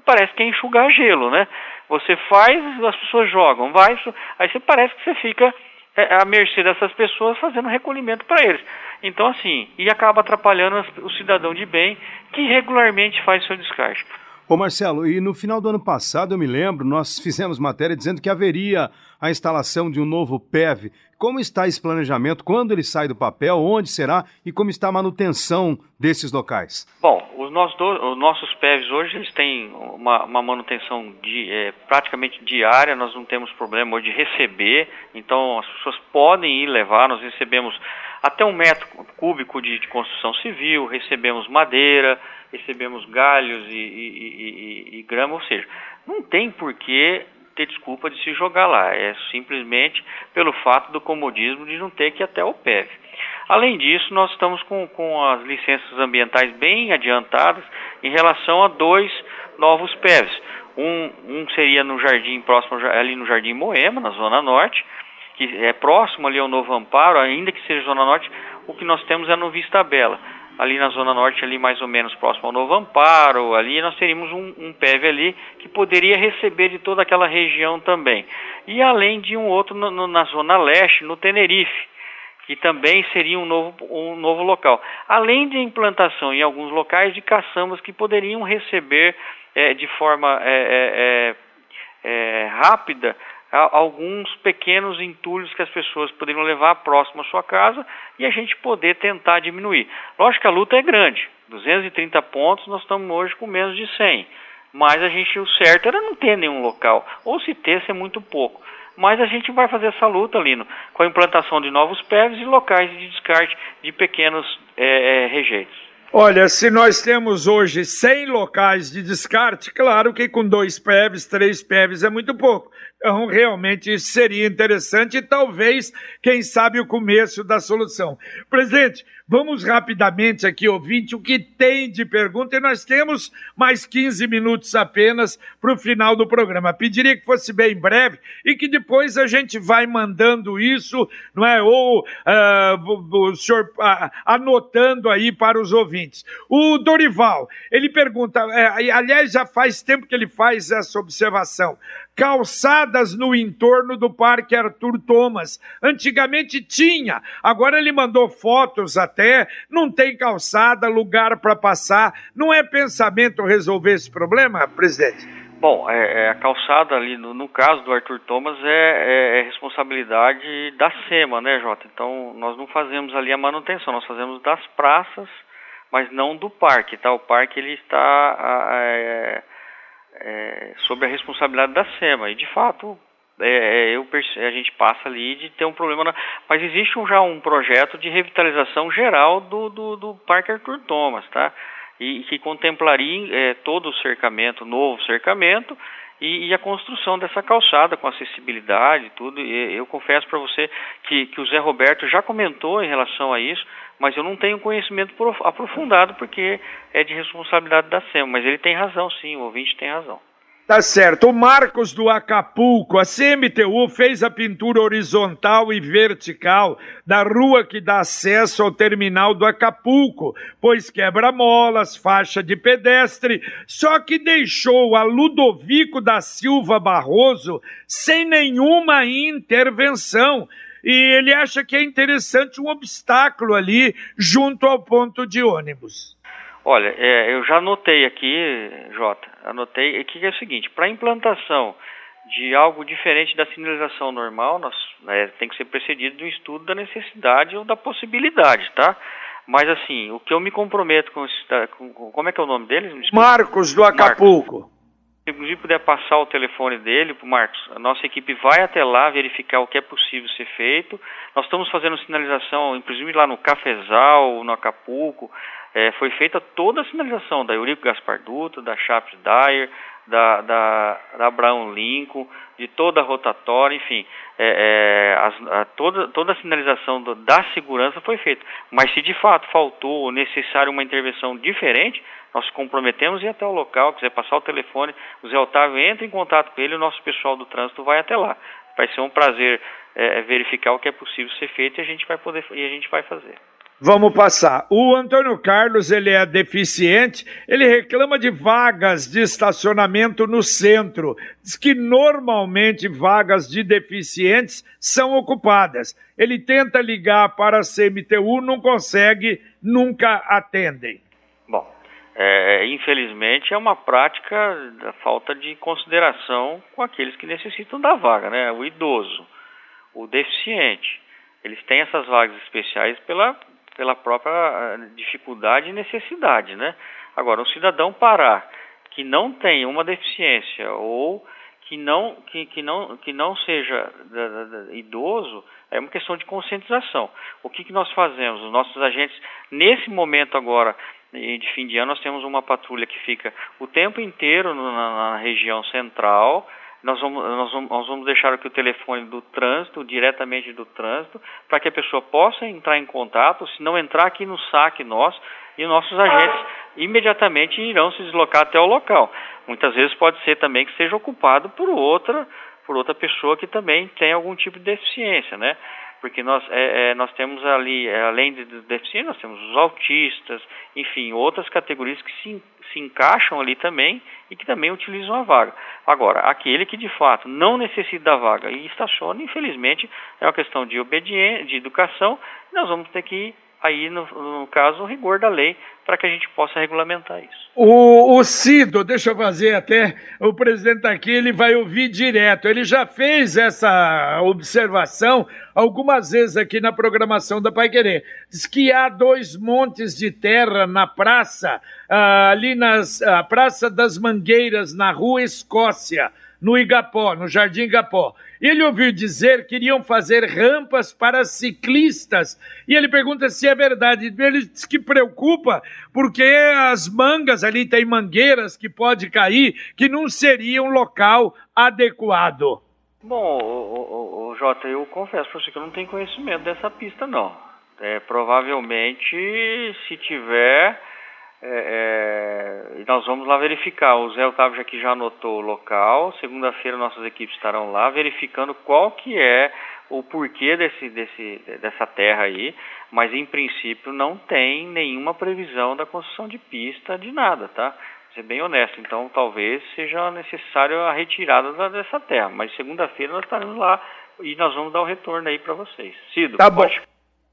parece que é enxugar gelo, né? Você faz, as pessoas jogam, vai, aí você parece que você fica à mercê dessas pessoas fazendo recolhimento para eles. Então, assim, e acaba atrapalhando o cidadão de bem que regularmente faz seu descarte. Ô Marcelo, e no final do ano passado, eu me lembro, nós fizemos matéria dizendo que haveria a instalação de um novo PEV. Como está esse planejamento? Quando ele sai do papel? Onde será? E como está a manutenção desses locais? Bom, os nossos, os nossos PEVs hoje eles têm uma, uma manutenção de, é, praticamente diária, nós não temos problema de receber, então as pessoas podem ir levar, nós recebemos até um metro cúbico de, de construção civil, recebemos madeira, recebemos galhos e, e, e, e grama, ou seja, não tem porquê ter desculpa de se jogar lá, é simplesmente pelo fato do comodismo de não ter que ir até o PEV. Além disso, nós estamos com, com as licenças ambientais bem adiantadas em relação a dois novos PEVs. Um, um seria no jardim próximo ali no Jardim Moema, na Zona Norte, que é próximo ali ao Novo Amparo, ainda que seja Zona Norte, o que nós temos é no Vista Bela ali na Zona Norte, ali mais ou menos próximo ao Novo Amparo, ali nós teríamos um, um PEV ali que poderia receber de toda aquela região também. E além de um outro no, no, na Zona Leste, no Tenerife, que também seria um novo, um novo local. Além de implantação em alguns locais de caçambas que poderiam receber é, de forma é, é, rápida alguns pequenos entulhos que as pessoas poderiam levar próximo à sua casa e a gente poder tentar diminuir. Lógico que a luta é grande, 230 pontos, nós estamos hoje com menos de 100, mas a gente, o certo era não ter nenhum local, ou se ter, ser muito pouco. Mas a gente vai fazer essa luta, Lino, com a implantação de novos PEVs e locais de descarte de pequenos é, é, rejeitos. Olha, se nós temos hoje 100 locais de descarte, claro que com dois PEVs, três PEVs é muito pouco. Então, realmente seria interessante e talvez, quem sabe, o começo da solução. Presidente, vamos rapidamente aqui, ouvinte, o que tem de pergunta, e nós temos mais 15 minutos apenas para o final do programa. Pediria que fosse bem breve e que depois a gente vai mandando isso, não é? Ou uh, o senhor uh, anotando aí para os ouvintes. O Dorival, ele pergunta, uh, aliás, já faz tempo que ele faz essa observação calçadas no entorno do Parque Arthur Thomas. Antigamente tinha, agora ele mandou fotos até, não tem calçada, lugar para passar. Não é pensamento resolver esse problema, presidente? Bom, é, é, a calçada ali, no, no, caso do Arthur Thomas, é, é, é, responsabilidade da SEMA, né, Jota? Então, nós não fazemos ali a manutenção, nós fazemos das praças, mas não do parque, tá? O parque, ele está... É, é, sobre a responsabilidade da SEMA. E de fato, é, é eu, a gente passa ali de ter um problema. Na, mas existe um, já um projeto de revitalização geral do, do, do Parque Arthur Thomas, tá? E, e que contemplaria é, todo o cercamento, novo cercamento, e, e, a construção dessa calçada com acessibilidade tudo. E eu confesso para você que, que o Zé Roberto já comentou em relação a isso, mas eu não tenho conhecimento aprofundado porque é de responsabilidade da SEMA, mas ele tem razão sim, o ouvinte tem razão. Tá certo. O Marcos do Acapulco, a CMTU fez a pintura horizontal e vertical da rua que dá acesso ao terminal do Acapulco, pois quebra molas, faixa de pedestre, só que deixou a Ludovico da Silva Barroso sem nenhuma intervenção e ele acha que é interessante um obstáculo ali junto ao ponto de ônibus. Olha, é, eu já anotei aqui, Jota, anotei que é o seguinte, para implantação de algo diferente da sinalização normal, nós, né, tem que ser precedido de um estudo da necessidade ou da possibilidade, tá? Mas assim, o que eu me comprometo com, esse, com como é que é o nome dele? Marcos do Acapulco. Marcos inclusive puder passar o telefone dele para o Marcos, a nossa equipe vai até lá verificar o que é possível ser feito. Nós estamos fazendo sinalização, inclusive lá no Cafezal, no Acapulco, é, foi feita toda a sinalização da Eurico Gaspar Dutra, da Chaps Dyer, da, da, da Abraão Lincoln, de toda a rotatória, enfim, é, é, a, toda, toda a sinalização do, da segurança foi feita. Mas se de fato faltou ou necessário uma intervenção diferente, nós comprometemos ir até o local, quiser passar o telefone, o Zé Otávio entra em contato com ele, o nosso pessoal do trânsito vai até lá. Vai ser um prazer é, verificar o que é possível ser feito e a gente vai poder e a gente vai fazer. Vamos passar. O Antônio Carlos, ele é deficiente, ele reclama de vagas de estacionamento no centro. Diz que normalmente vagas de deficientes são ocupadas. Ele tenta ligar para a CMTU, não consegue, nunca atendem. Bom, é, infelizmente é uma prática da falta de consideração com aqueles que necessitam da vaga, né? O idoso, o deficiente. Eles têm essas vagas especiais pela pela própria eh, dificuldade e necessidade, né? Agora, um cidadão parar que não tem uma deficiência ou que não, que, que não, que não seja da, da, da, idoso é uma questão de conscientização. O que, que nós fazemos? Os nossos agentes, nesse momento agora de fim de ano, nós temos uma patrulha que fica o tempo inteiro na, na região central, nós vamos, nós vamos, nós vamos deixar aqui o telefone do trânsito, diretamente do trânsito, para que a pessoa possa entrar em contato, se não entrar aqui no saque nosso, e nossos agentes imediatamente irão se deslocar até o local. Muitas vezes pode ser também que seja ocupado por outra, por outra pessoa que também tem algum tipo de deficiência, né? porque nós, é, é, nós temos ali, é, além de deficientes, nós temos os autistas, enfim, outras categorias que se, se encaixam ali também e que também utilizam a vaga. Agora, aquele que de fato não necessita da vaga e estaciona, infelizmente, é uma questão de obediência, de educação, nós vamos ter que aí, no, no caso, o rigor da lei para que a gente possa regulamentar isso. O, o Cido, deixa eu fazer até, o presidente aqui, ele vai ouvir direto. Ele já fez essa observação algumas vezes aqui na programação da Pai Querer. Diz que há dois montes de terra na praça, ah, ali na Praça das Mangueiras, na Rua Escócia no Igapó, no Jardim Igapó. Ele ouviu dizer que iriam fazer rampas para ciclistas. E ele pergunta se é verdade. Ele diz que preocupa porque as mangas ali tem mangueiras que pode cair, que não seria um local adequado. Bom, o, Jota, eu confesso para você que eu não tenho conhecimento dessa pista, não. É, provavelmente, se tiver, é, é, nós vamos lá verificar. O Zé Otávio aqui já anotou o local. Segunda-feira nossas equipes estarão lá verificando qual que é o porquê desse, desse, dessa terra aí. Mas em princípio não tem nenhuma previsão da construção de pista de nada, tá? Vou ser bem honesto. Então talvez seja necessário a retirada dessa terra. Mas segunda-feira nós estaremos lá e nós vamos dar o retorno aí para vocês. Cido, tá pode...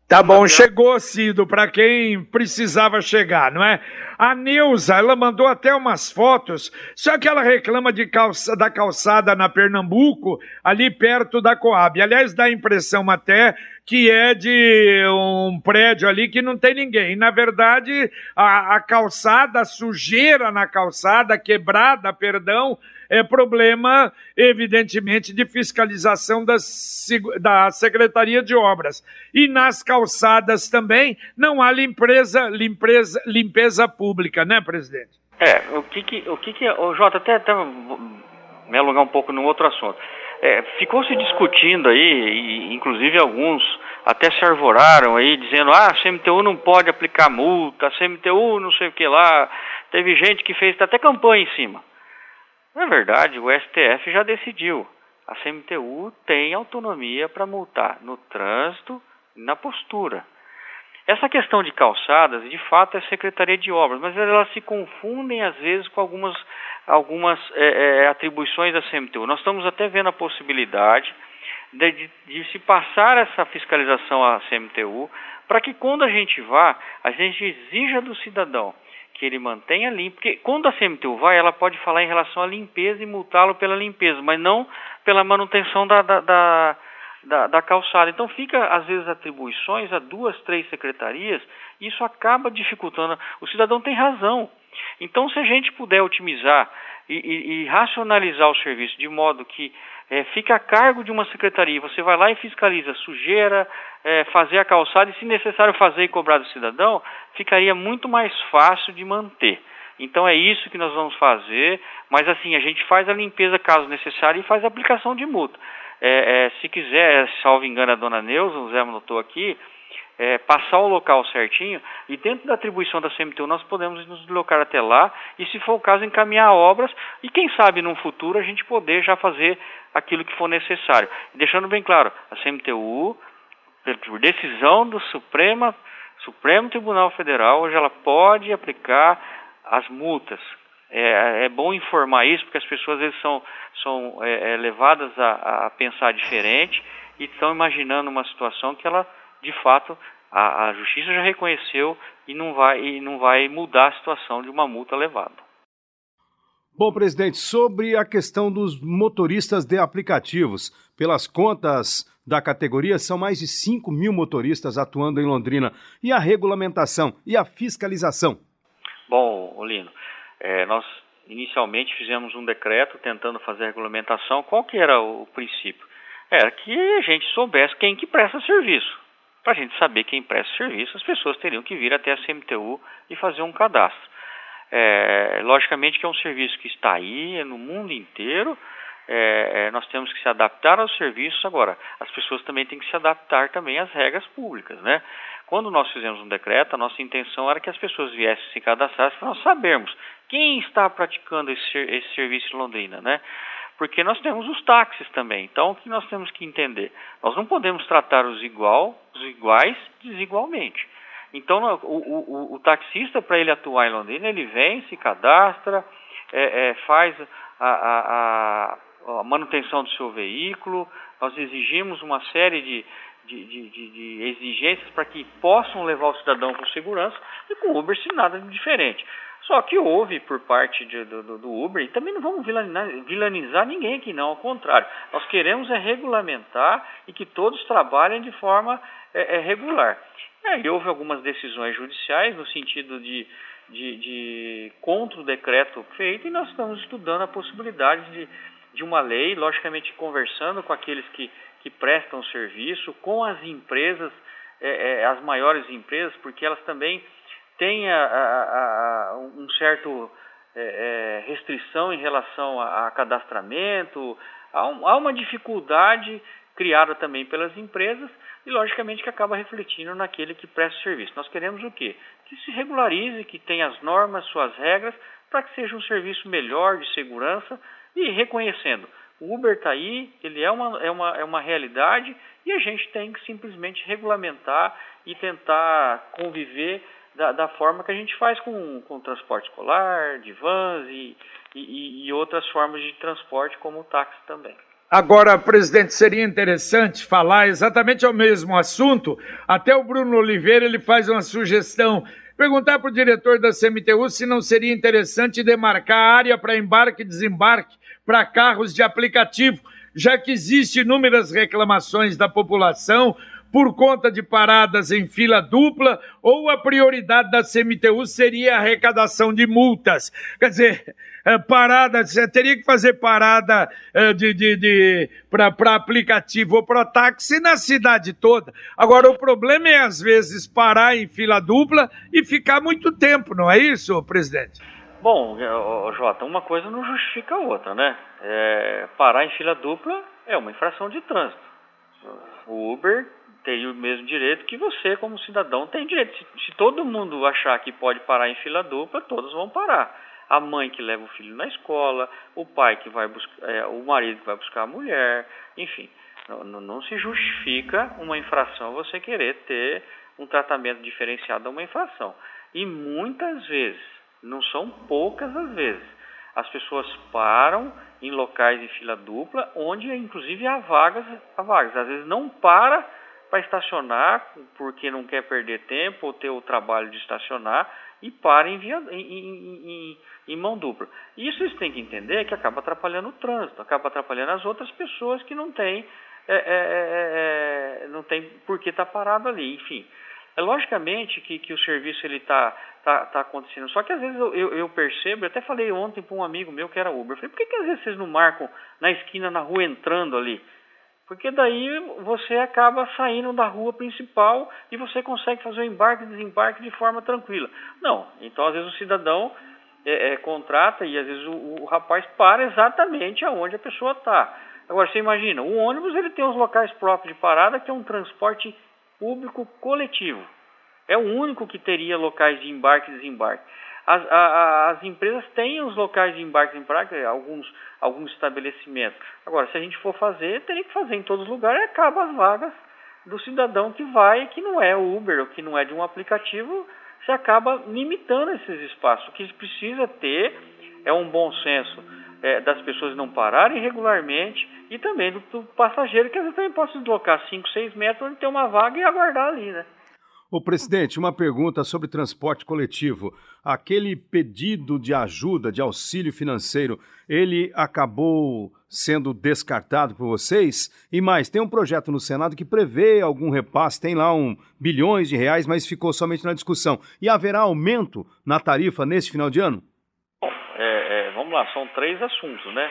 Tá bom, chegou, Cido, para quem precisava chegar, não é? A Neuza, ela mandou até umas fotos, só que ela reclama de calça, da calçada na Pernambuco, ali perto da Coab. Aliás, dá a impressão até que é de um prédio ali que não tem ninguém. Na verdade, a, a calçada, a sujeira na calçada, quebrada, perdão, é problema, evidentemente, de fiscalização da, da Secretaria de Obras. E nas calçadas também não há limpeza, limpeza, limpeza pública, né, presidente? É, o que que, o que, que o Jota, até, até me alongar um pouco num outro assunto. É, ficou se discutindo aí, e, inclusive alguns até se arvoraram aí, dizendo, ah, a CMTU não pode aplicar multa, a CMTU não sei o que lá. Teve gente que fez até campanha em cima. Na verdade, o STF já decidiu. A CMTU tem autonomia para multar no trânsito e na postura. Essa questão de calçadas, de fato, é Secretaria de Obras, mas elas se confundem às vezes com algumas, algumas é, é, atribuições da CMTU. Nós estamos até vendo a possibilidade de, de, de se passar essa fiscalização à CMTU para que quando a gente vá, a gente exija do cidadão que ele mantenha limpo, porque quando a CMTU vai, ela pode falar em relação à limpeza e multá-lo pela limpeza, mas não pela manutenção da, da, da, da, da calçada. Então fica, às vezes, atribuições a duas, três secretarias, e isso acaba dificultando. O cidadão tem razão. Então, se a gente puder otimizar e, e, e racionalizar o serviço de modo que é, fica a cargo de uma secretaria. Você vai lá e fiscaliza sujeira, é, fazer a calçada e, se necessário, fazer e cobrar do cidadão, ficaria muito mais fácil de manter. Então é isso que nós vamos fazer, mas assim, a gente faz a limpeza caso necessário e faz a aplicação de multa. É, é, se quiser, salvo engano a dona Neuza, o Zé anotou aqui, é, passar o local certinho e dentro da atribuição da CMTU nós podemos nos deslocar até lá e, se for o caso, encaminhar obras e, quem sabe, no futuro a gente poder já fazer aquilo que for necessário. Deixando bem claro, a CMTU, por decisão do Suprema, Supremo Tribunal Federal, hoje ela pode aplicar as multas. É, é bom informar isso porque as pessoas vezes são, são é, é levadas a, a pensar diferente e estão imaginando uma situação que ela de fato, a, a justiça já reconheceu e não, vai, e não vai mudar a situação de uma multa levada. Bom, presidente, sobre a questão dos motoristas de aplicativos, pelas contas da categoria, são mais de 5 mil motoristas atuando em Londrina. E a regulamentação e a fiscalização? Bom, Olino, é, nós inicialmente fizemos um decreto tentando fazer a regulamentação. Qual que era o princípio? Era que a gente soubesse quem que presta serviço. Para a gente saber quem presta serviço, as pessoas teriam que vir até a CMTU e fazer um cadastro. É, logicamente que é um serviço que está aí, é no mundo inteiro, é, é, nós temos que se adaptar aos serviços. Agora, as pessoas também têm que se adaptar também às regras públicas, né? Quando nós fizemos um decreto, a nossa intenção era que as pessoas viessem se cadastrar para nós sabermos quem está praticando esse, esse serviço em Londrina, né? Porque nós temos os táxis também. Então, o que nós temos que entender? Nós não podemos tratar os, igual, os iguais desigualmente. Então, o, o, o taxista, para ele atuar em Londrina, ele vem, se cadastra, é, é, faz a, a, a, manutenção do seu veículo, nós exigimos uma série de, de, de, de exigências para que possam levar o cidadão com segurança, e com o Uber, se nada de diferente. Só que houve por parte de, do, do, Uber, e também não vamos vilanizar, ninguém aqui não, ao contrário. Nós queremos é regulamentar e que todos trabalhem de forma é, é, regular. E houve algumas decisões judiciais no sentido de, de, de contra o decreto feito e nós estamos estudando a possibilidade de, de uma lei, logicamente conversando com aqueles que, que prestam serviço, com as empresas, é, é as maiores empresas, porque elas também tem a, a, a, um certo é, é, restrição em relação a, cadastramento, há, um, há, uma dificuldade criada também pelas empresas e logicamente que acaba refletindo naquele que presta serviço. Nós queremos o quê? Que se regularize, que tenha as normas, suas regras, para que seja um serviço melhor de segurança e reconhecendo. O Uber está aí, ele é uma, é, uma, é uma realidade e a gente tem que simplesmente regulamentar e tentar conviver da, da, forma que a gente faz com, com transporte escolar, de vans e, e, e outras formas de transporte, como o táxi também. Agora, presidente, seria interessante falar exatamente ao mesmo assunto. Até o Bruno Oliveira ele faz uma sugestão. Perguntar para o diretor da CMTU se não seria interessante demarcar a área para embarque e desembarque para carros de aplicativo, já que existe inúmeras reclamações da população por conta de paradas em fila dupla ou a prioridade da CMTU seria a arrecadação de multas? Quer dizer, é, parada, você teria que fazer parada é, de, de, de para aplicativo ou para táxi na cidade toda. Agora, o problema é, às vezes, parar em fila dupla e ficar muito tempo, não é isso, presidente? Bom, Jota, uma coisa não justifica a outra, né? É, parar em fila dupla é uma infração de trânsito. O Uber teria o mesmo direito que você, como cidadão, tem direito. Se, se, todo mundo achar que pode parar em fila dupla, todos vão parar. A mãe que leva o filho na escola, o pai que vai buscar, é, o marido que vai buscar a mulher, enfim, não, não se justifica uma infração você querer ter um tratamento diferenciado a uma infração. E muitas vezes, não são poucas as vezes, as pessoas param em locais de fila dupla, onde inclusive há vagas, há vagas. Às vezes não para para estacionar porque não quer perder tempo ou ter o trabalho de estacionar e para em, via, em, em, em, mão dupla. Isso eles têm que entender que acaba atrapalhando o trânsito, acaba atrapalhando as outras pessoas que não têm, é, é, é, é não tem por que estar tá parado ali. Enfim, É logicamente que, que o serviço ele está tá, tá acontecendo. Só que às vezes eu, eu, eu percebo, eu até falei ontem para um amigo meu que era Uber, eu falei, por que, que às vezes vocês não marcam na esquina, na rua, entrando ali? Porque daí você acaba saindo da rua principal e você consegue fazer o embarque e desembarque de forma tranquila. Não, então às vezes o cidadão é, é, contrata e às vezes o, o, rapaz para exatamente aonde a pessoa está. Agora você imagina, o ônibus ele tem os locais próprios de parada que é um transporte público coletivo. É o único que teria locais de embarque e desembarque. As, as empresas têm os locais de embarque e desembarque, alguns, alguns estabelecimentos. Agora, se a gente for fazer, teria que fazer em todos os lugares e acaba as vagas do cidadão que vai, que não é Uber, ou que não é de um aplicativo, você acaba limitando esses espaços. O que precisa ter é um bom senso é, das pessoas não pararem regularmente e também do, do passageiro que às vezes também pode se deslocar 5, 6 metros onde tem uma vaga e aguardar ali, né? O presidente, uma pergunta sobre transporte coletivo. Aquele pedido de ajuda, de auxílio financeiro, ele acabou sendo descartado por vocês? E mais, tem um projeto no Senado que prevê algum repasse, tem lá um bilhões de reais, mas ficou somente na discussão. E haverá aumento na tarifa neste final de ano? Bom, é, é, vamos lá, são três assuntos, né?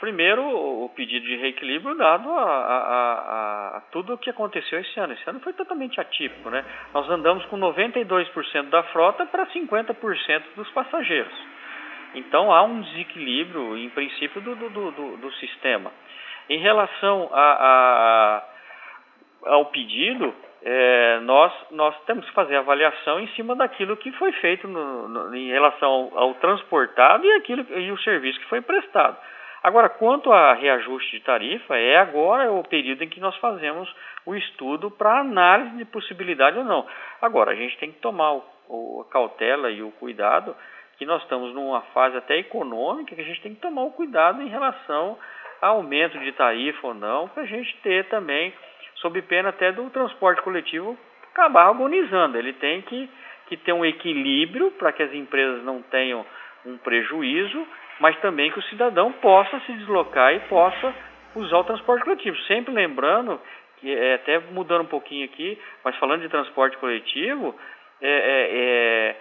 Primeiro, o pedido de reequilíbrio dado a, a, a, a, tudo o que aconteceu esse ano. Esse ano foi totalmente atípico, né? Nós andamos com 92% da frota para 50% dos passageiros. Então há um desequilíbrio, em princípio, do, do, do, do sistema. Em relação a, ao pedido, é, nós, nós temos que fazer avaliação em cima daquilo que foi feito no, no, em relação ao, ao transportado e, aquilo, e o serviço que foi prestado. Agora, quanto a reajuste de tarifa, é agora o período em que nós fazemos o estudo para análise de possibilidade ou não. Agora, a gente tem que tomar o, o, a cautela e o cuidado que nós estamos numa fase até econômica que a gente tem que tomar o cuidado em relação a aumento de tarifa ou não, para a gente ter também, sob pena até do transporte coletivo, acabar agonizando. Ele tem que, que ter um equilíbrio para que as empresas não tenham um prejuízo mas também que o cidadão possa se deslocar e possa usar o transporte coletivo. Sempre lembrando, que é, até mudando um pouquinho aqui, mas falando de transporte coletivo, é, é,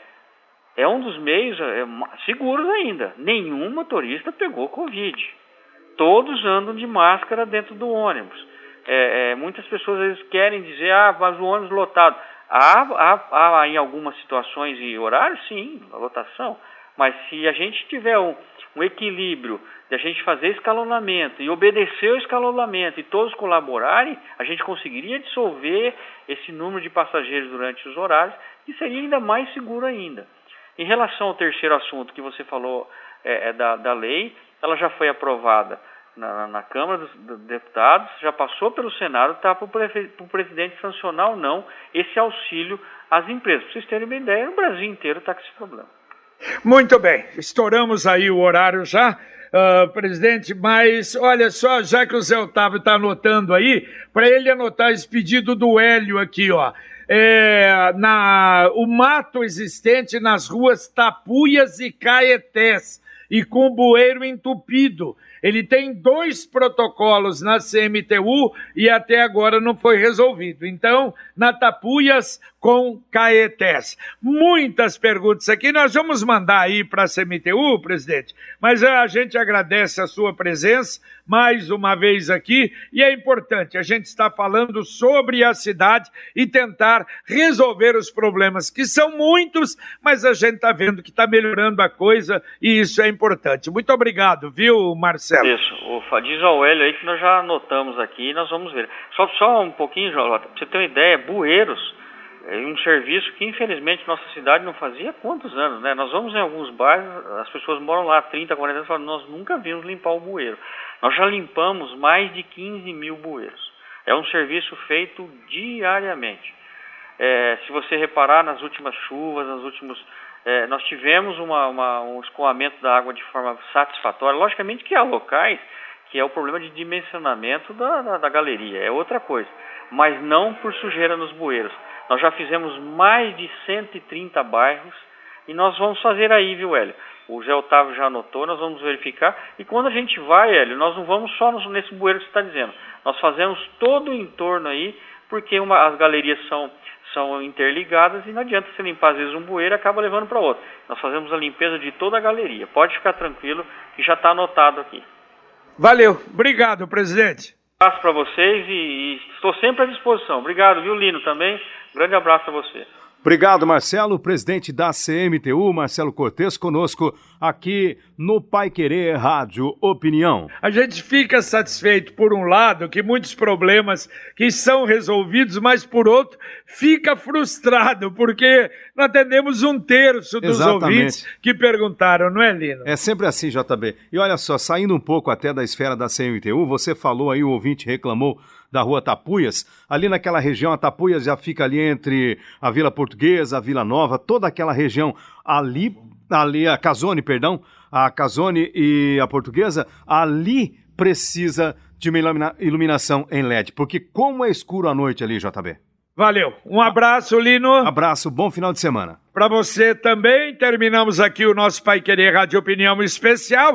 é, é um dos meios é, seguros ainda. Nenhum motorista pegou Covid. Todos andam de máscara dentro do ônibus. É, é, muitas pessoas às vezes querem dizer, ah, mas o ônibus lotado. Há, há, há em algumas situações e horários, sim, a lotação. Mas se a gente tiver um, um equilíbrio de a gente fazer escalonamento e obedecer o escalonamento e todos colaborarem, a gente conseguiria dissolver esse número de passageiros durante os horários e seria ainda mais seguro ainda. Em relação ao terceiro assunto que você falou é, é da, da lei, ela já foi aprovada na, na Câmara dos Deputados, já passou pelo Senado, está para o presidente sancionar ou não esse auxílio às empresas. Para vocês terem uma ideia, o Brasil inteiro está com esse problema. Muito bem, estouramos aí o horário já, uh, presidente, mas olha só, já que o Zé Otávio está anotando aí, para ele anotar esse pedido do Hélio aqui, ó. É, na, o mato existente nas ruas Tapuias e Caetés e com bueiro entupido. Ele tem dois protocolos na CMTU e até agora não foi resolvido. Então, na Tapuias com Caetés. Muitas perguntas aqui, nós vamos mandar aí para a CMTU, presidente, mas a gente agradece a sua presença mais uma vez aqui e é importante, a gente está falando sobre a cidade e tentar resolver os problemas, que são muitos, mas a gente está vendo que está melhorando a coisa e isso é importante. Muito obrigado, viu, Marcelo? Isso, o, diz ao Hélio aí que nós já anotamos aqui e nós vamos ver. Só, só um pouquinho, João, para você ter uma ideia, Bueiros é um serviço que infelizmente nossa cidade não fazia há quantos anos, né? Nós vamos em alguns bairros, as pessoas moram lá há 30, 40 anos falam, nós nunca vimos limpar o bueiro. Nós já limpamos mais de 15 mil bueiros. É um serviço feito diariamente. É, se você reparar nas últimas chuvas, nos últimos. É, nós tivemos uma, uma, um escoamento da água de forma satisfatória. Logicamente que há locais que é o problema de dimensionamento da, da, da galeria, é outra coisa. Mas não por sujeira nos bueiros. Nós já fizemos mais de 130 bairros e nós vamos fazer aí, viu, Hélio? O Zé Otávio já anotou, nós vamos verificar. E quando a gente vai, Hélio, nós não vamos só nesse bueiro que você está dizendo. Nós fazemos todo o entorno aí, porque uma, as galerias são, são interligadas e não adianta você limpar às vezes um bueiro e acaba levando para outro. Nós fazemos a limpeza de toda a galeria. Pode ficar tranquilo que já está anotado aqui. Valeu, obrigado, presidente. Um abraço para vocês e, e, estou sempre à disposição. Obrigado, viu, Lino, também. Grande abraço a você. Obrigado, Marcelo, presidente da CMTU, Marcelo Cortes, conosco aqui no Pai Querer Rádio Opinião. A gente fica satisfeito, por um lado, que muitos problemas que são resolvidos, mas por outro, fica frustrado, porque nós atendemos um terço dos Exatamente. ouvintes que perguntaram, não é, Lino? É sempre assim, JB. E olha só, saindo um pouco até da esfera da CMTU, você falou aí, o ouvinte reclamou da rua Tapuias. Ali naquela região, a Tapuias já fica ali entre a Vila Portuguesa, a Vila Nova, toda aquela região ali, ali a Casone, perdão, a Casone e a Portuguesa, ali precisa de uma iluminação em LED, porque como é escuro à noite ali, JB. Valeu. Um abraço, Lino. Abraço, bom final de semana. Para você também. Terminamos aqui o nosso Pai Querer Rádio Opinião Especial.